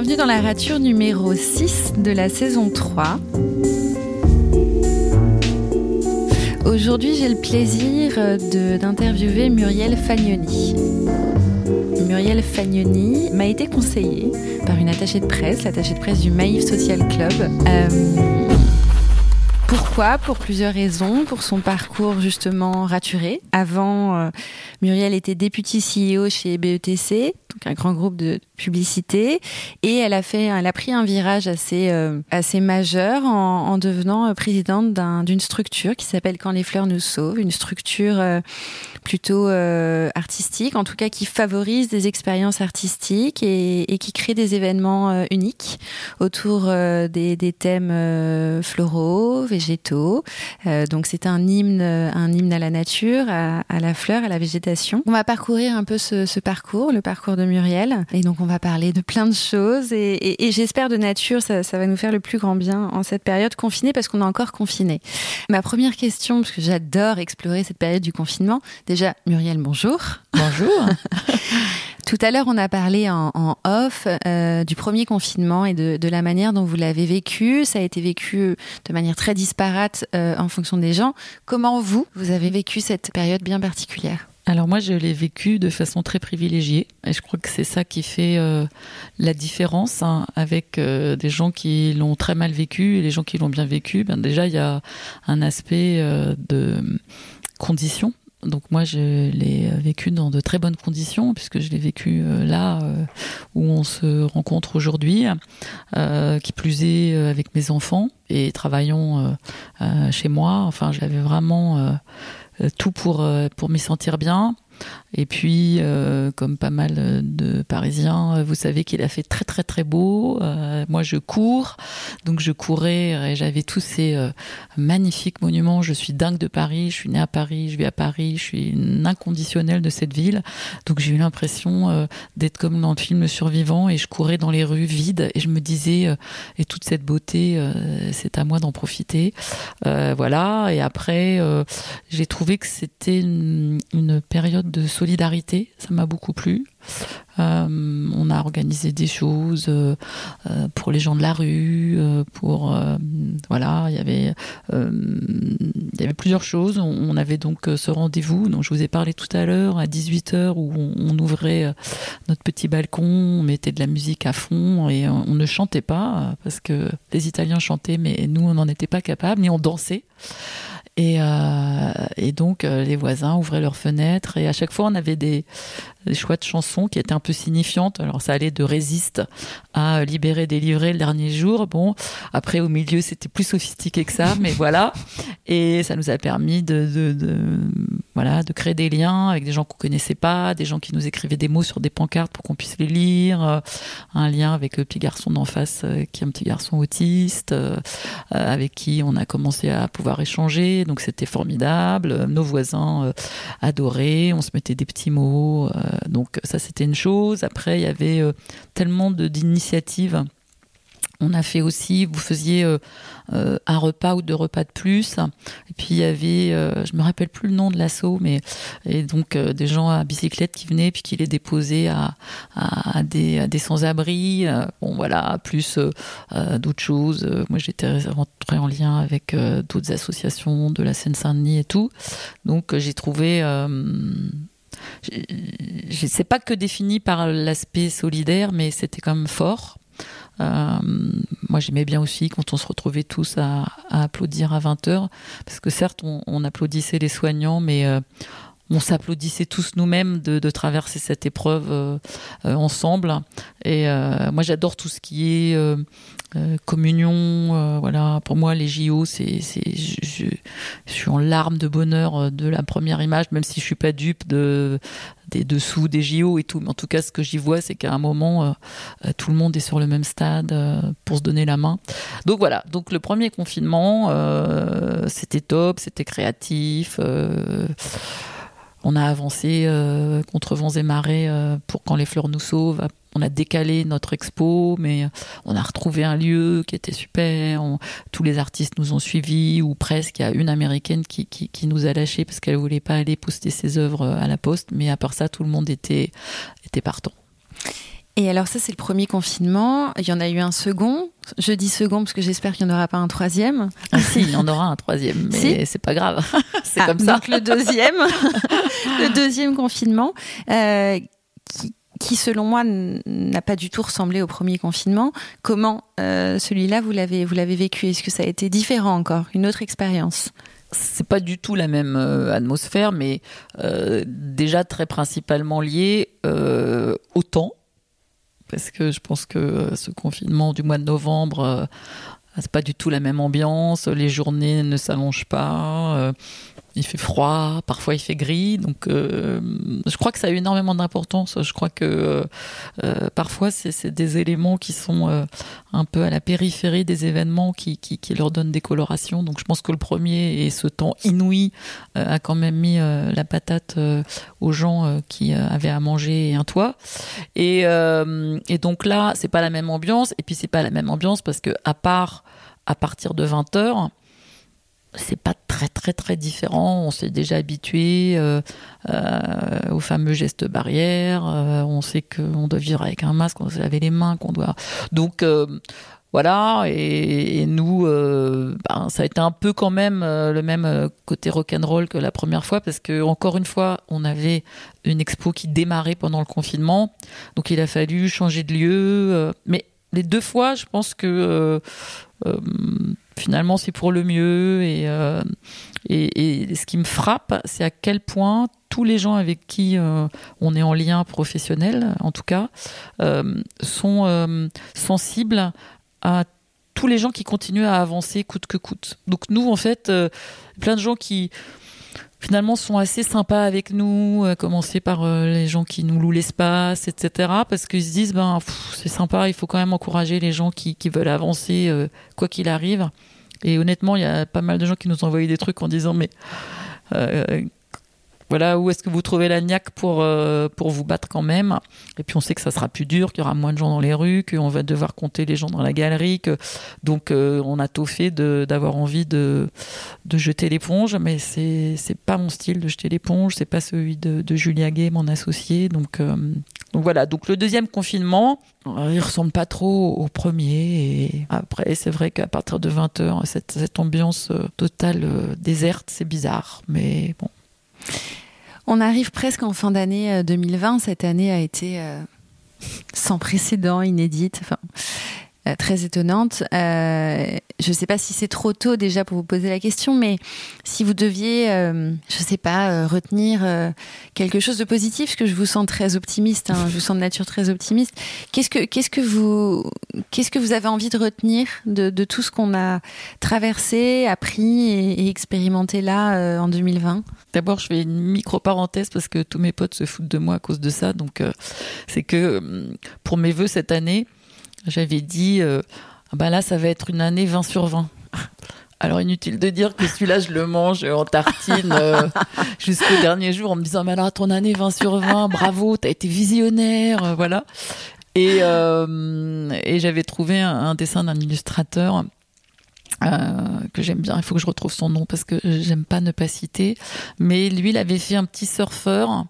Bienvenue dans la rature numéro 6 de la saison 3. Aujourd'hui, j'ai le plaisir d'interviewer Muriel Fagnoni. Muriel Fagnoni m'a été conseillée par une attachée de presse, l'attachée de presse du Maïf Social Club. Euh, pourquoi? Pour plusieurs raisons. Pour son parcours justement raturé. Avant, euh, Muriel était députée CEO chez BETC, donc un grand groupe de publicité, et elle a fait, elle a pris un virage assez euh, assez majeur en, en devenant euh, présidente d'une structure qui s'appelle Quand les fleurs nous sauvent, une structure plutôt artistique, en tout cas qui favorise des expériences artistiques et, et qui crée des événements uniques autour des, des, thèmes floraux, végétaux. donc c'est un hymne, un hymne à la nature, à, à la fleur, à la végétation on va parcourir un peu ce, parcours, le parcours de Muriel. Et donc, on va parler de plein de choses. Et, j'espère de nature, ça, va nous faire le plus grand bien en cette période confinée parce qu'on est encore confiné. Ma première question, parce que j'adore explorer cette période du confinement. Déjà, Muriel, bonjour. Bonjour. Tout à l'heure, on a parlé en, off euh, du premier confinement et de, la manière dont vous l'avez vécu. Ça a été vécu de manière très disparate euh, en fonction des gens. Comment vous, vous avez vécu cette période bien particulière? Alors moi, je l'ai vécu de façon très privilégiée, et je crois que c'est ça qui fait euh, la différence hein, avec euh, des gens qui l'ont très mal vécu et les gens qui l'ont bien vécu. Ben déjà, il y a un aspect euh, de conditions. Donc moi, je l'ai vécu dans de très bonnes conditions, puisque je l'ai vécu là où on se rencontre aujourd'hui, qui plus est avec mes enfants et travaillons chez moi. Enfin, j'avais vraiment tout pour, euh, pour m'y sentir bien. Et puis, euh, comme pas mal de Parisiens, vous savez qu'il a fait très très très beau. moi, je cours, donc je courais et j'avais tous ces magnifiques monuments. Je suis dingue de Paris. Je suis née à Paris. Je vis à Paris. Je suis une inconditionnelle de cette ville. Donc j'ai eu l'impression d'être comme dans le film Survivant et je courais dans les rues vides et je me disais et toute cette beauté, c'est à moi d'en profiter. voilà. Et après, j'ai trouvé que c'était une, période de solidarité. Ça m'a beaucoup plu. Euh, on a organisé des choses euh, euh, pour les gens de la rue, pour voilà, il y avait il y avait plusieurs choses. On, avait donc ce rendez-vous dont je vous ai parlé tout à l'heure à 18h où on, ouvrait notre petit balcon, on mettait de la musique à fond et on, ne chantait pas parce que les Italiens chantaient mais nous on n'en était pas capables, mais on dansait. Et, euh, et, donc, euh, les voisins ouvraient leurs fenêtres. Et à chaque fois, on avait des, des choix de chansons qui étaient un peu signifiantes. Alors, ça allait de Résiste à Libérer, délivrer le dernier jour. Bon, après, au milieu, c'était plus sophistiqué que ça, mais voilà. Et ça nous a permis de, de, de, voilà, de créer des liens avec des gens qu'on connaissait pas, des gens qui nous écrivaient des mots sur des pancartes pour qu'on puisse les lire. Euh, un lien avec le petit garçon d'en face, qui est un petit garçon autiste, avec qui on a commencé à pouvoir échanger donc c'était formidable. Nos voisins euh, adoraient, on se mettait des petits mots, euh, donc ça c'était une chose. Après il y avait euh, tellement d'initiatives on a fait aussi, vous faisiez euh, euh, un repas ou deux repas de plus. Et puis il y avait, euh, je me rappelle plus le nom de l'assaut, mais et donc des gens à bicyclette qui venaient puis qui les déposaient à, à, des, des sans-abri. bon voilà, plus d'autres choses. Moi j'étais rentrée en lien avec d'autres associations de la Seine-Saint-Denis et tout. Donc j'ai trouvé c'est pas que défini par l'aspect solidaire, mais c'était quand même fort. Euh, moi, j'aimais bien aussi quand on se retrouvait tous à, applaudir à 20h, parce que certes, on, applaudissait les soignants, mais euh, on s'applaudissait tous nous-mêmes de, traverser cette épreuve euh, ensemble. Et moi, j'adore tout ce qui est communion. voilà, pour moi, les JO, c'est, je, je, suis en larmes de bonheur de la première image, même si je suis pas dupe de des dessous des JO et tout. Mais en tout cas, ce que j'y vois, c'est qu'à un moment, euh, euh, tout le monde est sur le même stade euh, pour se donner la main. Donc voilà. Donc le premier confinement, c'était top, c'était créatif. on a avancé contre vents et marées pour quand les fleurs nous sauvent on a décalé notre expo, mais on a retrouvé un lieu qui était super. tous les artistes nous ont suivis, ou presque. Il y a une américaine qui, qui, nous a lâché parce qu'elle voulait pas aller poster ses œuvres à la poste, mais à part ça, tout le monde était, était partant. Et alors ça, c'est le premier confinement. Il y en a eu un second. Je dis second parce que j'espère qu'il n'y en aura pas un troisième. Ah si, il y en aura un troisième, mais c'est pas grave. c'est Ah, comme ça. Donc le deuxième, le deuxième confinement, euh, qui, qui, selon moi n'a pas du tout ressemblé au premier confinement. Comment euh, celui-là vous l'avez vous l'avez vécu? Est-ce que ça a été différent encore, une autre expérience? C'est pas du tout la même euh, atmosphère, mais euh, déjà très principalement lié euh, au temps, parce que je pense que ce confinement du mois de novembre, c'est pas du tout la même ambiance. Les journées ne s'allongent pas. Euh, il fait froid, parfois il fait gris, donc euh, je crois que ça a eu énormément d'importance. Je crois que euh, parfois c'est des éléments qui sont euh, un peu à la périphérie des événements qui, leur donnent des colorations. Donc je pense que le premier et ce temps inouï euh, a quand même mis euh, la patate euh, aux gens euh, qui euh, avaient à manger et un toit. Et, euh, et donc là, c'est pas la même ambiance. Et puis c'est pas la même ambiance parce que à part à partir de 20 heures, c'est pas très très très différent. On s'est déjà habitué euh, euh, aux fameux gestes barrières. Euh, on sait qu'on doit vivre avec un masque, on doit se laver les mains, qu'on doit. Donc euh, voilà. Et, nous, ben, ça a été un peu quand même le même côté rock'n'roll que la première fois parce que encore une fois, on avait une expo qui démarrait pendant le confinement, donc il a fallu changer de lieu. mais les deux fois, je pense que finalement c'est pour le mieux et, euh, et, ce qui me frappe c'est à quel point tous les gens avec qui euh, on est en lien professionnel en tout cas euh, sont sensibles à tous les gens qui continuent à avancer coûte que coûte. Donc nous en fait plein de gens qui finalement sont assez sympas avec nous, à commencer par euh, les gens qui nous louent l'espace, etc. Parce qu'ils se disent, ben, c'est sympa, il faut quand même encourager les gens qui, qui veulent avancer, euh, quoi qu'il arrive. Et honnêtement, il y a pas mal de gens qui nous ont envoyé des trucs en disant, mais euh, voilà, où est-ce que vous trouvez la niaque pour, euh, pour vous battre quand même? Et puis on sait que ça sera plus dur, qu'il y aura moins de gens dans les rues, qu'on va devoir compter les gens dans la galerie. Que... Donc euh, on a tout fait d'avoir envie de, de jeter l'éponge, mais c'est c'est pas mon style de jeter l'éponge, c'est pas celui de, de Julia Gay, mon associé. Donc, euh, donc voilà, donc le deuxième confinement, euh, il ressemble pas trop au premier. Et après, c'est vrai qu'à partir de 20h, cette, cette ambiance euh, totale euh, déserte, c'est bizarre, mais bon. On arrive presque en fin d'année euh, 2020. Cette année a été euh, sans précédent, inédite, euh, très étonnante. Euh, je ne sais pas si c'est trop tôt déjà pour vous poser la question, mais si vous deviez, euh, je ne sais pas, euh, retenir euh, quelque chose de positif, parce que je vous sens très optimiste, hein, je vous sens de nature très optimiste. Qu'est-ce que, qu'est-ce que vous, qu'est-ce que vous avez envie de retenir de, tout ce qu'on a traversé, appris et, expérimenté là euh, en 2020 D'abord, je fais une micro-parenthèse parce que tous mes potes se foutent de moi à cause de ça. Donc, euh, c'est que euh, pour mes vœux cette année, j'avais dit euh, bah là, ça va être une année 20 sur 20. Alors, inutile de dire que celui-là, je le mange en tartine euh, jusqu'au dernier jour en me disant Mais alors, ton année 20 sur 20, bravo, t'as été visionnaire, euh, voilà. Et, et j'avais trouvé un, un dessin d'un illustrateur euh, que j'aime bien. Il faut que je retrouve son nom parce que j'aime pas ne pas citer. Mais lui, il avait fait un petit surfeur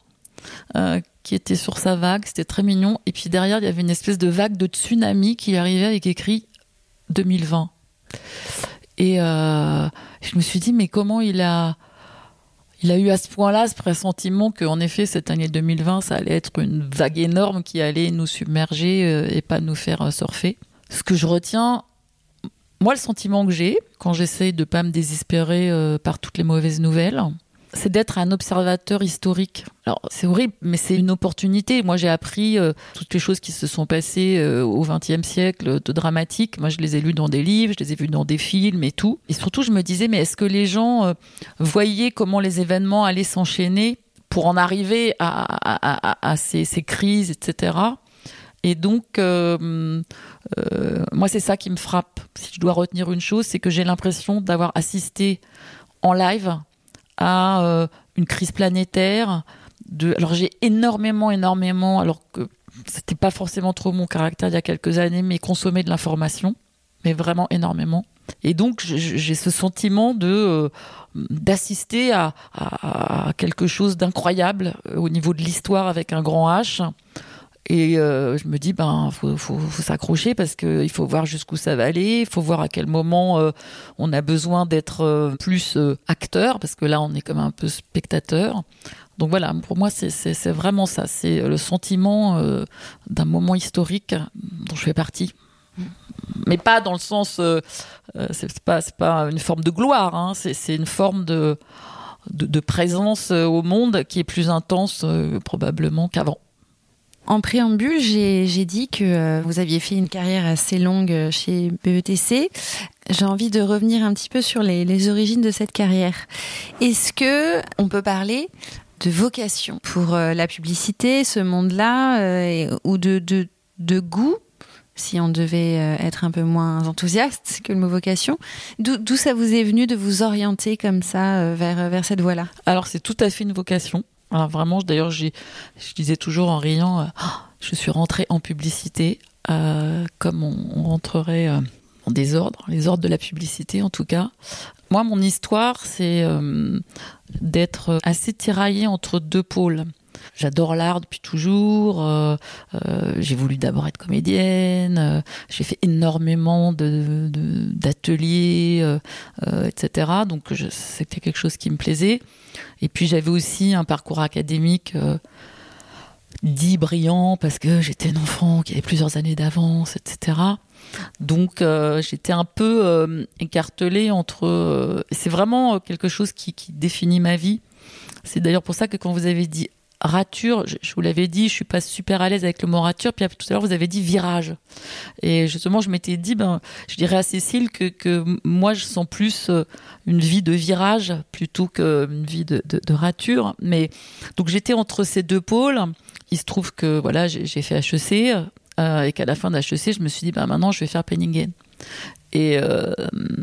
euh, qui était sur sa vague. C'était très mignon. Et puis derrière, il y avait une espèce de vague de tsunami qui arrivait avec écrit 2020. Et euh, je me suis dit, mais comment il a, il a eu à ce point-là ce pressentiment qu'en effet, cette année 2020, ça allait être une vague énorme qui allait nous submerger euh, et pas nous faire surfer? Ce que je retiens, moi, le sentiment que j'ai quand j'essaye de pas me désespérer euh, par toutes les mauvaises nouvelles, c'est d'être un observateur historique. Alors, c'est horrible, mais c'est une opportunité. Moi, j'ai appris euh, toutes les choses qui se sont passées euh, au XXe siècle de dramatique. Moi, je les ai lues dans des livres, je les ai vues dans des films et tout. Et surtout, je me disais, mais est-ce que les gens euh, voyaient comment les événements allaient s'enchaîner pour en arriver à, ces, crises, etc. Et donc, moi, c'est ça qui me frappe. Si je dois retenir une chose, c'est que j'ai l'impression d'avoir assisté en live à euh, une crise planétaire. De... Alors, j'ai énormément, énormément, alors que c'était pas forcément trop mon caractère il y a quelques années, mais consommer de l'information, mais vraiment énormément. Et donc, j'ai ce sentiment de euh, d'assister à, à, à, quelque chose d'incroyable au niveau de l'histoire avec un grand H Et euh, je me dis, ben, faut, s'accrocher parce qu'il faut voir jusqu'où ça va aller. Il faut voir à quel moment euh, on a besoin d'être euh, plus acteur parce que là, on est comme un peu spectateur. Donc voilà, pour moi, c'est vraiment ça. C'est le sentiment d'un moment historique dont je fais partie. Mais pas dans le sens, c'est pas, pas une forme de gloire. Hein. C'est une forme de, présence au monde qui est plus intense probablement qu'avant. En préambule, j'ai dit que euh, vous aviez fait une carrière assez longue euh, chez BETC. J'ai envie de revenir un petit peu sur les, origines de cette carrière. Est-ce que on peut parler de vocation pour euh, la publicité, ce monde-là, ou de, goût si on devait être un peu moins enthousiaste que le mot vocation? D'où ça vous est venu de vous orienter comme ça vers cette voie-là? Alors c'est tout à fait une vocation. Alors vraiment, d'ailleurs, je disais toujours en riant, euh, oh, je suis rentrée en publicité euh, comme on, rentrerait euh, en désordre, les ordres de la publicité en tout cas. Moi, mon histoire, c'est d'être assez tiraillée entre deux pôles. J'adore l'art depuis toujours. j'ai voulu d'abord être comédienne. j'ai fait énormément de, d'ateliers, etc. Donc c'était quelque chose qui me plaisait. Et puis j'avais aussi un parcours académique euh, dit brillant parce que j'étais un enfant qui avait plusieurs années d'avance, etc. Donc euh, j'étais un peu euh, écartelée entre... c'est vraiment quelque chose qui définit ma vie. C'est d'ailleurs pour ça que quand vous avez dit rature, je, vous l'avais dit, je suis pas super à l'aise avec le mot rature. Puis tout à l'heure, vous avez dit virage. Et justement, je m'étais dit, ben, je dirais à Cécile que, que moi, je sens plus euh, une vie de virage plutôt qu'une vie de, de, de, rature. Mais donc j'étais entre ces deux pôles. Il se trouve que voilà, j'ai fait HEC euh, et qu'à la fin d'HEC, je me suis dit, ben maintenant, je vais faire Penningen. Et euh,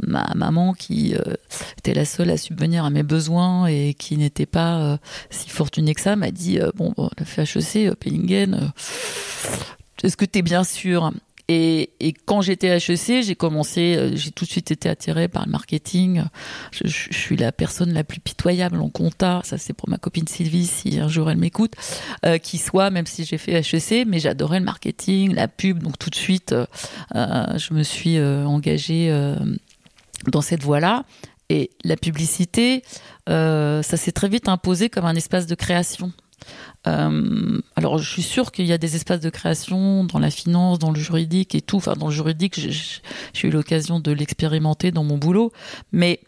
ma maman, qui euh, était la seule à subvenir à mes besoins et qui n'était pas euh, si fortunée que ça, m'a dit Bon, bon la FHEC, Pellingen, est-ce que tu es bien sûr? Et, quand j'étais HEC, j'ai commencé, euh, j'ai tout de suite été attirée par le marketing. Je, suis la personne la plus pitoyable en compta. Ça, c'est pour ma copine Sylvie, si un jour elle m'écoute, euh, qui soit, même si j'ai fait HEC, mais j'adorais le marketing, la pub. Donc tout de suite, euh, je me suis engagée dans cette voie-là. Et la publicité, ça s'est très vite imposé comme un espace de création. Euh, alors, je suis sûre qu'il y a des espaces de création dans la finance, dans le juridique et tout. Enfin, dans le juridique, j'ai eu l'occasion de l'expérimenter dans mon boulot. Mais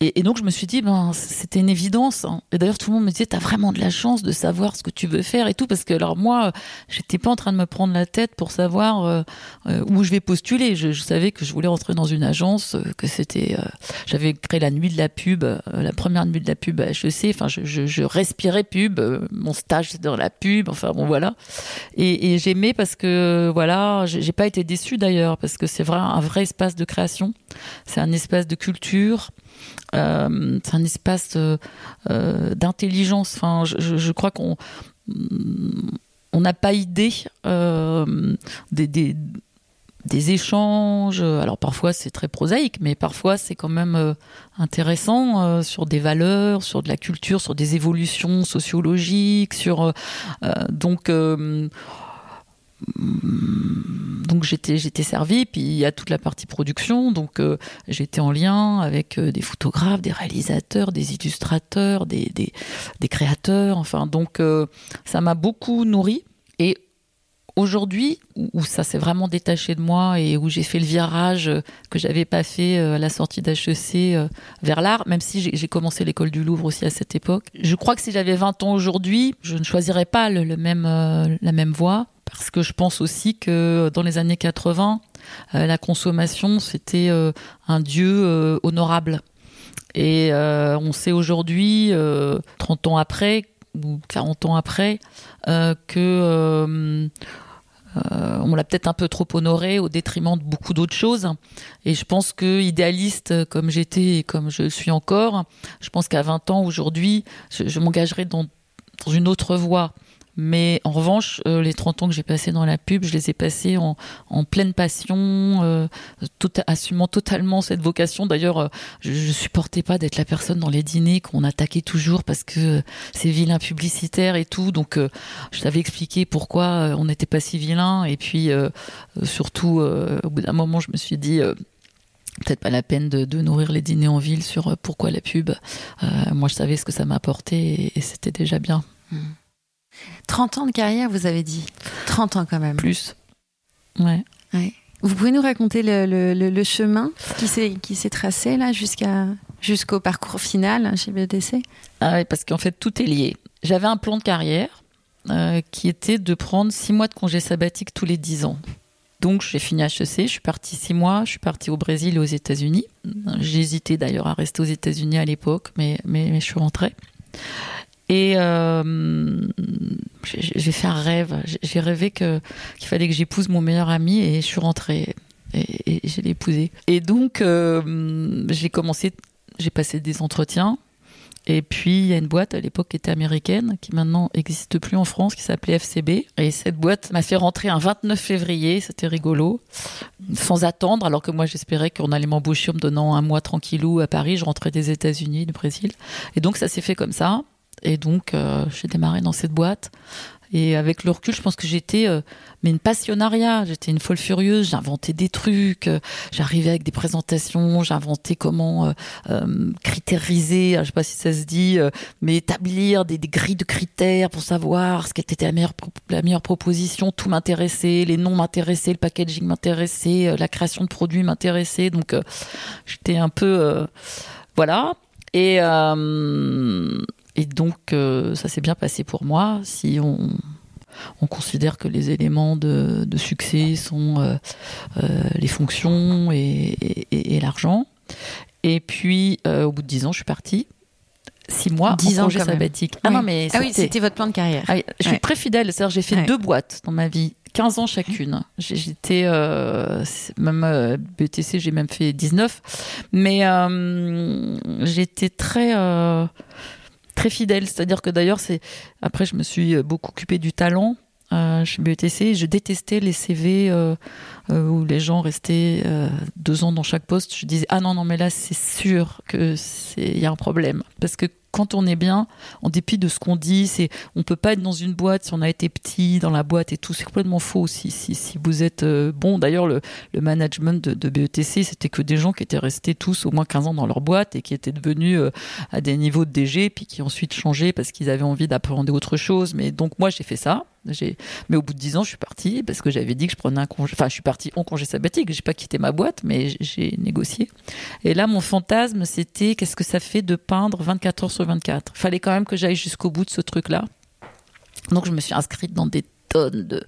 et, donc je me suis dit, ben c'était une évidence. Hein. Et d'ailleurs tout le monde me disait, t'as vraiment de la chance de savoir ce que tu veux faire et tout, parce que alors moi, j'étais pas en train de me prendre la tête pour savoir euh, euh, où je vais postuler. Je, savais que je voulais rentrer dans une agence, euh, que c'était, j'avais créé la nuit de la pub, la première nuit de la pub à HEC. Enfin, je, je, je respirais pub. mon stage dans la pub. Enfin bon voilà. Et, et j'aimais parce que voilà, j'ai pas été déçue d'ailleurs parce que c'est vrai un vrai espace de création. C'est un espace de culture. Euh, c'est un espace euh, euh, d'intelligence. Enfin, je, crois qu'on on n'a pas idée des, des, des, échanges. Alors parfois c'est très prosaïque, mais parfois c'est quand même intéressant sur des valeurs, sur de la culture, sur des évolutions sociologiques, sur donc donc j'étais j'étais servi puis il y a toute la partie production. Donc euh, j'étais en lien avec euh, des photographes des réalisateurs des illustrateurs des, créateurs. Enfin donc euh, ça m'a beaucoup nourri et aujourd'hui où ça s'est vraiment détaché de moi et où j'ai fait le virage que j'avais pas fait à la sortie d'HEC vers l'art même si j'ai commencé l'école du Louvre aussi à cette époque. Je crois que si j'avais 20 ans aujourd'hui je ne choisirais pas la même voie parce que je pense aussi que dans les années 80, euh, la consommation, c'était euh, un dieu euh, honorable. Et on sait aujourd'hui, 30 ans après, ou 40 ans après, que on l'a peut-être un peu trop honoré au détriment de beaucoup d'autres choses. Et je pense que idéaliste comme j'étais et comme je suis encore, je pense qu'à 20 ans aujourd'hui, je, je m'engagerai dans, une autre voie Mais en revanche, euh, les 30 ans que j'ai passés dans la pub, je les ai passés en, en pleine passion, euh, tout, assumant totalement cette vocation. D'ailleurs, euh, je, je supportais pas d'être la personne dans les dîners qu'on attaquait toujours parce que c'est vilain publicitaire et tout. Donc, je t'avais expliqué pourquoi on n'était pas si vilain. Et puis, surtout, au bout d'un moment, je me suis dit peut-être pas la peine de, de, nourrir les dîners en ville sur pourquoi la pub. Euh, moi, je savais ce que ça m'apportait et, et c'était déjà bien. Mmh. 30 ans de carrière, vous avez dit 30 ans quand même. Plus. Ouais. ouais. Vous pouvez nous raconter le, le, le chemin qui s'est tracé là jusqu'à jusqu'au parcours final chez BETC ah oui, parce qu'en fait, tout est lié. J'avais un plan de carrière euh, qui était de prendre 6 mois de congé sabbatique tous les 10 ans. Donc j'ai fini HEC, je suis partie 6 mois, je suis partie au Brésil et aux États-Unis. J'ai hésité d'ailleurs à rester aux États-Unis à l'époque, mais, mais, mais je suis rentrée. Et euh, j'ai fait un rêve. J'ai rêvé qu'il fallait que j'épouse mon meilleur ami et je suis rentrée et, et je l'ai épousé. Et donc euh, j'ai commencé, j'ai passé des entretiens. Et puis il y a une boîte à l'époque qui était américaine, qui maintenant n'existe plus en France, qui s'appelait FCB. Et cette boîte m'a fait rentrer un 29 février, c'était rigolo, sans attendre, alors que moi j'espérais qu'on allait m'embaucher en me donnant un mois tranquillou à Paris. Je rentrais des États-Unis, du Brésil. Et donc ça s'est fait comme ça. Et donc, euh, j'ai démarré dans cette boîte. Et avec le recul, je pense que j'étais euh, mais une passionnariat. J'étais une folle furieuse. J'inventais des trucs. Euh, J'arrivais avec des présentations. J'inventais comment euh, euh, critériser. Je sais pas si ça se dit, mais établir des, des, grilles de critères pour savoir ce qui était la meilleure la meilleure proposition. Tout m'intéressait. Les noms m'intéressaient. Le packaging m'intéressait. la création de produits m'intéressait. Donc, j'étais un peu voilà. Et et donc, euh, ça s'est bien passé pour moi. Si on, on considère que les éléments de, de succès sont euh, euh, les fonctions et, et, et l'argent. Et puis, au bout de dix ans, je suis partie. Six mois 10 en ans congé sabbatique. Oui. Ah non, mais Ah oui, c'était votre plan de carrière. ah je suis Ouais. très fidèle. C'est-à-dire, j'ai fait Ouais. deux boîtes dans ma vie. 15 ans chacune. J'ai- J'étais euh, même euh, BTC, j'ai même fait 19, mais euh, j'étais très très fidèle. C'est-à-dire que d'ailleurs, c'est après, je me suis beaucoup occupée du talent. Euh, chez BETC, je détestais les CV euh, euh, où les gens restaient euh, deux ans dans chaque poste. Je disais ah non non mais là c'est sûr que c'est y a un problème parce que quand on est bien, en dépit de ce qu'on dit, c'est on peut pas être dans une boîte si on a été petit dans la boîte et tout. C'est complètement faux si si, si vous êtes euh, bon. D'ailleurs le, le management de, de BETC c'était que des gens qui étaient restés tous au moins 15 ans dans leur boîte et qui étaient devenus euh, à des niveaux de DG puis qui ensuite changé parce qu'ils avaient envie d'appréhender autre chose. Mais donc moi j'ai fait ça. Mais au bout de 10 ans je suis partie parce que j'avais dit que je prenais un congé. Enfin je suis partie en congé sabbatique. J'ai pas quitté ma boîte mais j'ai- négocié. Et là, mon fantasme, c'était qu'est-ce que ça fait de peindre 24 heures sur 24 Il fallait quand même que j'aille jusqu'au bout de ce truc-là. Donc, je me suis inscrite dans des tonnes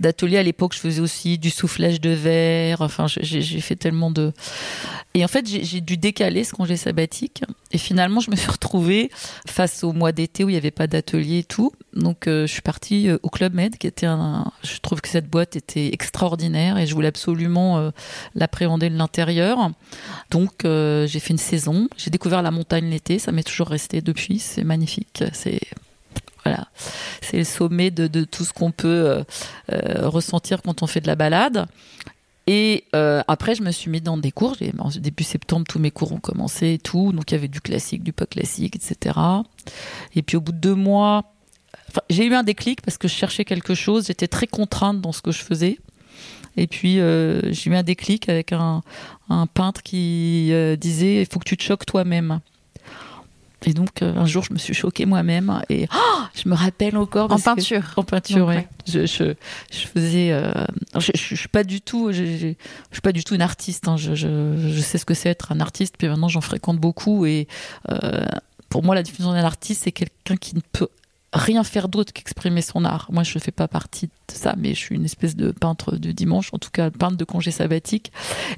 d'ateliers. À l'époque, je faisais aussi du soufflage de verre. Enfin, j'ai fait tellement de... Et en fait, j'ai dû décaler ce congé sabbatique. Et finalement, je me suis retrouvée face au mois d'été où il n'y avait pas d'atelier et tout. Donc, euh, je suis partie euh, au Club Med, qui était un... Je trouve que cette boîte était extraordinaire et je voulais absolument euh, l'appréhender de l'intérieur. Donc j'ai fait une saison, j'ai découvert la montagne l'été, ça m'est toujours resté depuis, c'est magnifique, c'est voilà, c'est le sommet de, tout ce qu'on peut euh, euh, ressentir quand on fait de la balade. Et euh, après, je me suis mis dans des cours. En début septembre, tous mes cours ont commencé et tout. Donc, il y avait du classique, du pas classique, etc. Et puis, au bout de deux mois, j'ai eu un déclic parce que je cherchais quelque chose. J'étais très contrainte dans ce que je faisais. Et puis, j'ai eu un déclic avec un, peintre qui disait il faut que tu te choques toi-même. Et donc, euh, un jour, je me suis choquée moi-même. Et oh, je me rappelle encore. En que- peinture. en peinture, ouais. ouais. Je, je, je faisais. euh, je, suis pas du tout. Je, je, je suis pas du tout une artiste. hein. Je, je, je sais ce que c'est être un artiste. Puis maintenant, j'en fréquente beaucoup. Et euh, pour moi, la définition d'un artiste, c'est quelqu'un qui ne peut rien faire d'autre qu'exprimer son art. Moi, je fais pas partie de ça, mais je suis une espèce de peintre de dimanche, en tout cas peintre de congé sabbatique.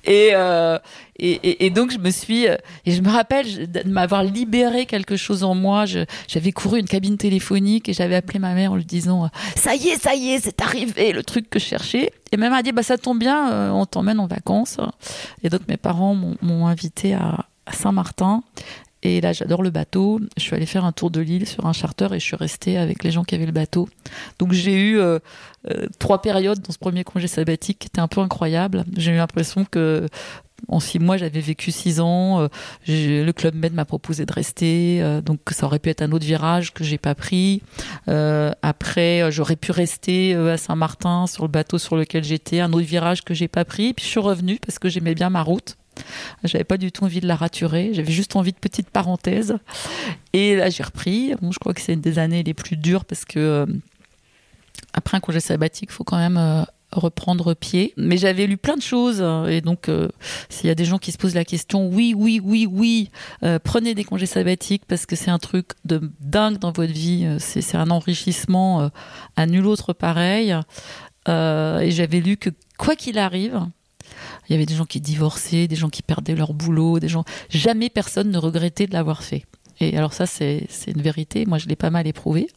Et, euh, et, donc, je me suis, et je me rappelle de m'avoir libéré quelque chose en moi. J'avais couru une cabine téléphonique et j'avais appelé ma mère en lui disant, euh, ça y est, ça y est, c'est arrivé, le truc que je cherchais. Et ma mère a dit, bah ça tombe bien, euh, on t'emmène en vacances. Et donc, mes parents m'ont- invité à Saint-Martin. Et là, j'adore le bateau. Je suis allée faire un tour de l'île sur un charter et je suis restée avec les gens qui avaient le bateau. Donc j'ai eu euh, euh, trois périodes dans ce premier congé sabbatique qui étaient un peu incroyables. J'ai eu l'impression que en six mois, j'avais vécu six ans. Euh, le club Med m'a proposé de rester, donc ça aurait pu être un autre virage que j'ai pas pris. Après, j'aurais pu rester à Saint-Martin sur le bateau sur lequel j'étais, un autre virage que j'ai pas pris. Puis je suis revenue parce que j'aimais bien ma route. J'avais pas du tout envie de la raturer. J'avais juste envie de petites parenthèses. Et là, j'ai repris. Je crois que c'est une des années les plus dures parce que après un congé sabbatique, il faut quand même reprendre pied. Mais j'avais lu plein de choses et donc euh, s'il y a des gens qui se posent la question, oui, oui, oui, oui, euh, prenez des congés sabbatiques parce que c'est un truc de dingue dans votre vie, euh, c'est un enrichissement à nul autre pareil. et j'avais lu que quoi qu'il arrive, il y avait des gens qui divorçaient, des gens qui perdaient leur boulot, des gens jamais personne ne regrettait de l'avoir fait. Et alors ça, c'est une vérité. Moi, je l'ai pas mal éprouvé.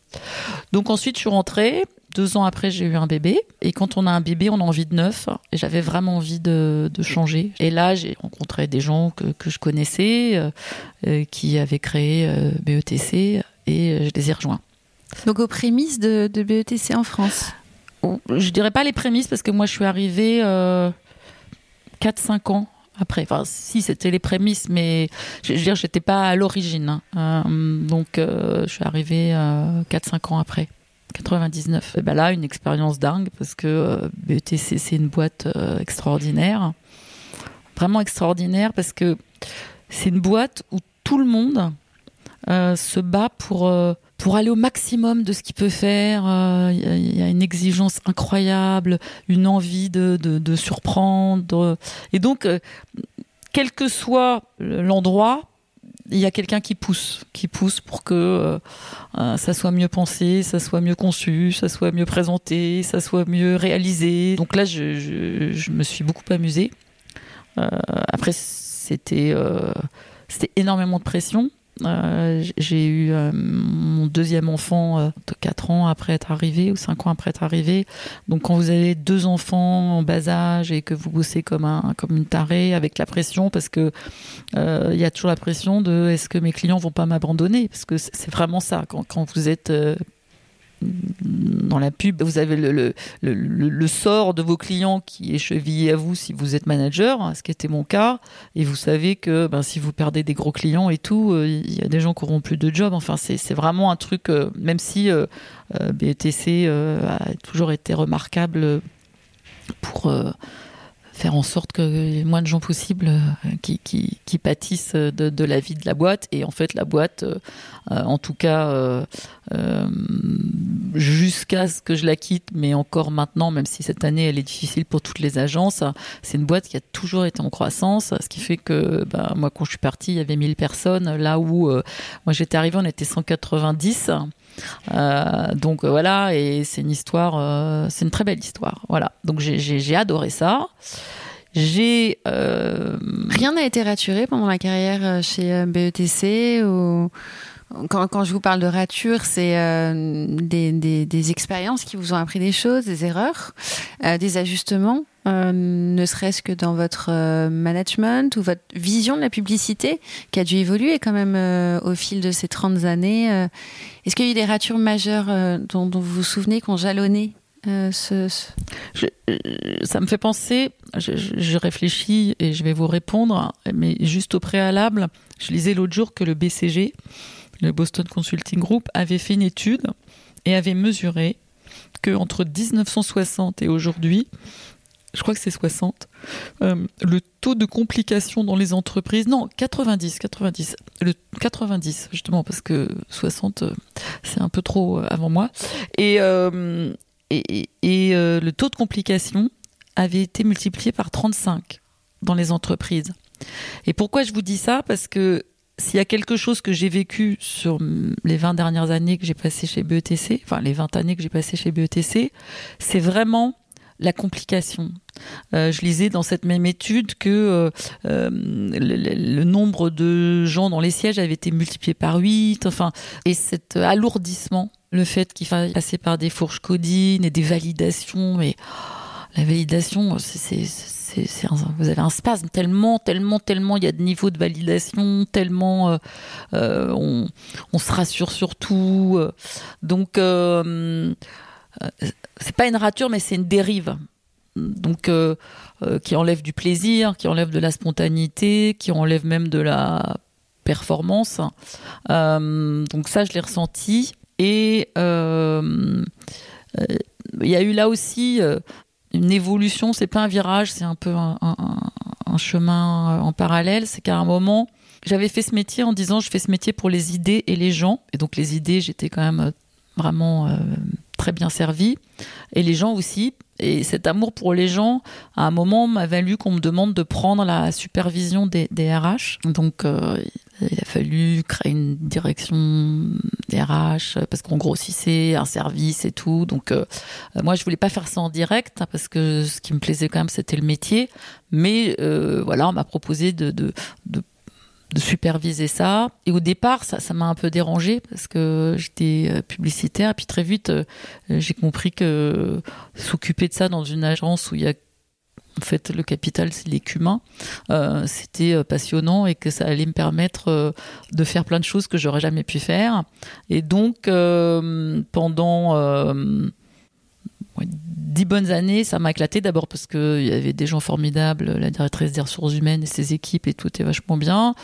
Donc ensuite, je suis rentrée. Deux ans après, j'ai eu un bébé. Et quand on a un bébé, on a envie de neuf. Et j'avais vraiment envie de, de, changer. Et là, j'ai rencontré des gens que, que je connaissais, euh, euh qui avaient créé euh, BETC, et je les ai rejoints. Donc aux prémices de, de BETC en France? Je dirais pas les prémices, parce que moi, je suis arrivée 4-5 ans après. Enfin, si c'était les prémices, mais je veux dire, j'étais pas à l'origine. Hein. donc, je suis arrivée 4-5 ans après. 99. Et ben là, une expérience dingue parce que euh, BETC, c'est une boîte euh, extraordinaire. Vraiment extraordinaire parce que c'est une boîte où tout le monde euh, se bat pour, pour aller au maximum de ce qu'il peut faire. Il y, a une exigence incroyable, une envie de, de, de surprendre. Et donc, quel que soit l'endroit, il y a quelqu'un qui pousse, qui pousse pour que euh, euh, ça soit mieux pensé, ça soit mieux conçu, ça soit mieux présenté, ça soit mieux réalisé. Donc là, je, je, me suis beaucoup amusée. Euh, après, c'était c'était énormément de pression. Euh, j'ai eu euh, mon deuxième enfant euh, 4 ans après être arrivé ou 5 ans après être arrivé. Donc quand vous avez deux enfants en bas âge et que vous bossez comme un comme une tarée avec la pression parce que il y a toujours la pression de est-ce que mes clients vont pas m'abandonner? Parce que c'est vraiment ça quand, quand vous êtes dans la pub, vous avez le, sort de vos clients qui est chevillé à vous si vous êtes manager, hein, ce qui était mon cas, et vous savez que ben, si vous perdez des gros clients et tout, euh, il y a des gens qui auront plus de job. Enfin, c'est vraiment un truc, euh, même si euh, BETC a toujours été remarquable pour faire en sorte que ait moins de gens possible euh, qui, pâtissent de, la vie de la boîte. Et en fait, la boîte, euh, euh en tout cas, jusqu'à ce que je la quitte, mais encore maintenant, même si cette année elle est difficile pour toutes les agences, c'est une boîte qui a toujours été en croissance, ce qui fait que bah, moi, quand je suis partie, il y avait 1000 personnes, là où moi j'étais arrivée, on était 190. Euh, donc voilà, et c'est une histoire, euh, c'est une très belle histoire. Voilà, donc j'ai adoré ça. J'ai euh... rien n'a été raturé pendant la carrière euh, chez euh, BETC ou quand, je vous parle de rature, c'est euh, des, expériences qui vous ont appris des choses, des erreurs, euh, des ajustements, euh, ne serait-ce que dans votre euh, management ou votre vision de la publicité qui a dû évoluer quand même euh, au fil de ces 30 années. Est-ce qu'il y a eu des ratures majeures dont, vous vous souvenez qui ont jalonné ce, ça me fait penser, je, je, réfléchis et je vais vous répondre, mais juste au préalable, je lisais l'autre jour que le BCG, le Boston Consulting Group, avait fait une étude et avait mesuré que entre 1960 et aujourd'hui, je crois que c'est 60, euh, le taux de complications dans les entreprises, non, 90, 90, le 90 justement parce que 60 euh, c'est un peu trop euh, avant moi, et, et, et le taux de complications avait été multiplié par 35 dans les entreprises. Et pourquoi je vous dis ça? Parce que s'il y a quelque chose que j'ai vécu sur les 20 dernières années que j'ai passées chez BETC, enfin les 20 années que j'ai passées chez BETC, c'est vraiment la complication. Euh, je lisais dans cette même étude que euh, euh, le, nombre de gens dans les sièges avait été multiplié par 8, enfin, et cet alourdissement, le fait qu'il faille passer par des fourches codines et des validations, mais la validation, c'est vous avez un spasme tellement, tellement, tellement il y a de niveaux de validation, tellement on, on, se rassure sur tout. donc, c'est pas une rature, mais c'est une dérive. Donc, qui enlève du plaisir, qui enlève de la spontanéité, qui enlève même de la performance. donc ça, je l'ai ressenti. Et il y a eu là aussi une évolution, c'est pas un virage, c'est un peu un, chemin en parallèle. C'est qu'à un moment, j'avais fait ce métier en disant je fais ce métier pour les idées et les gens. Et donc les idées, j'étais quand même euh, vraiment euh, très bien servie. Et les gens aussi. Et cet amour pour les gens, à un moment, m'a valu qu'on me demande de prendre la supervision des, RH. Donc, euh, il a fallu créer une direction des RH parce qu'on grossissait un service et tout. Donc, euh, moi, je voulais pas faire ça en direct hein, parce que ce qui me plaisait quand même, c'était le métier. Mais euh, voilà, on m'a proposé de de superviser ça. Et au départ, ça, ça m'a un peu dérangé parce que j'étais euh, publicitaire. Et puis très vite, euh, j'ai compris que s'occuper de ça dans une agence où il y a en fait le capital, c'est euh, c'était passionnant et que ça allait me permettre de faire plein de choses que j'aurais jamais pu faire. Et donc, pendant dix bonnes années, ça m'a éclaté d'abord parce qu'il y avait des gens formidables, la directrice des ressources humaines et ses équipes et tout était vachement bien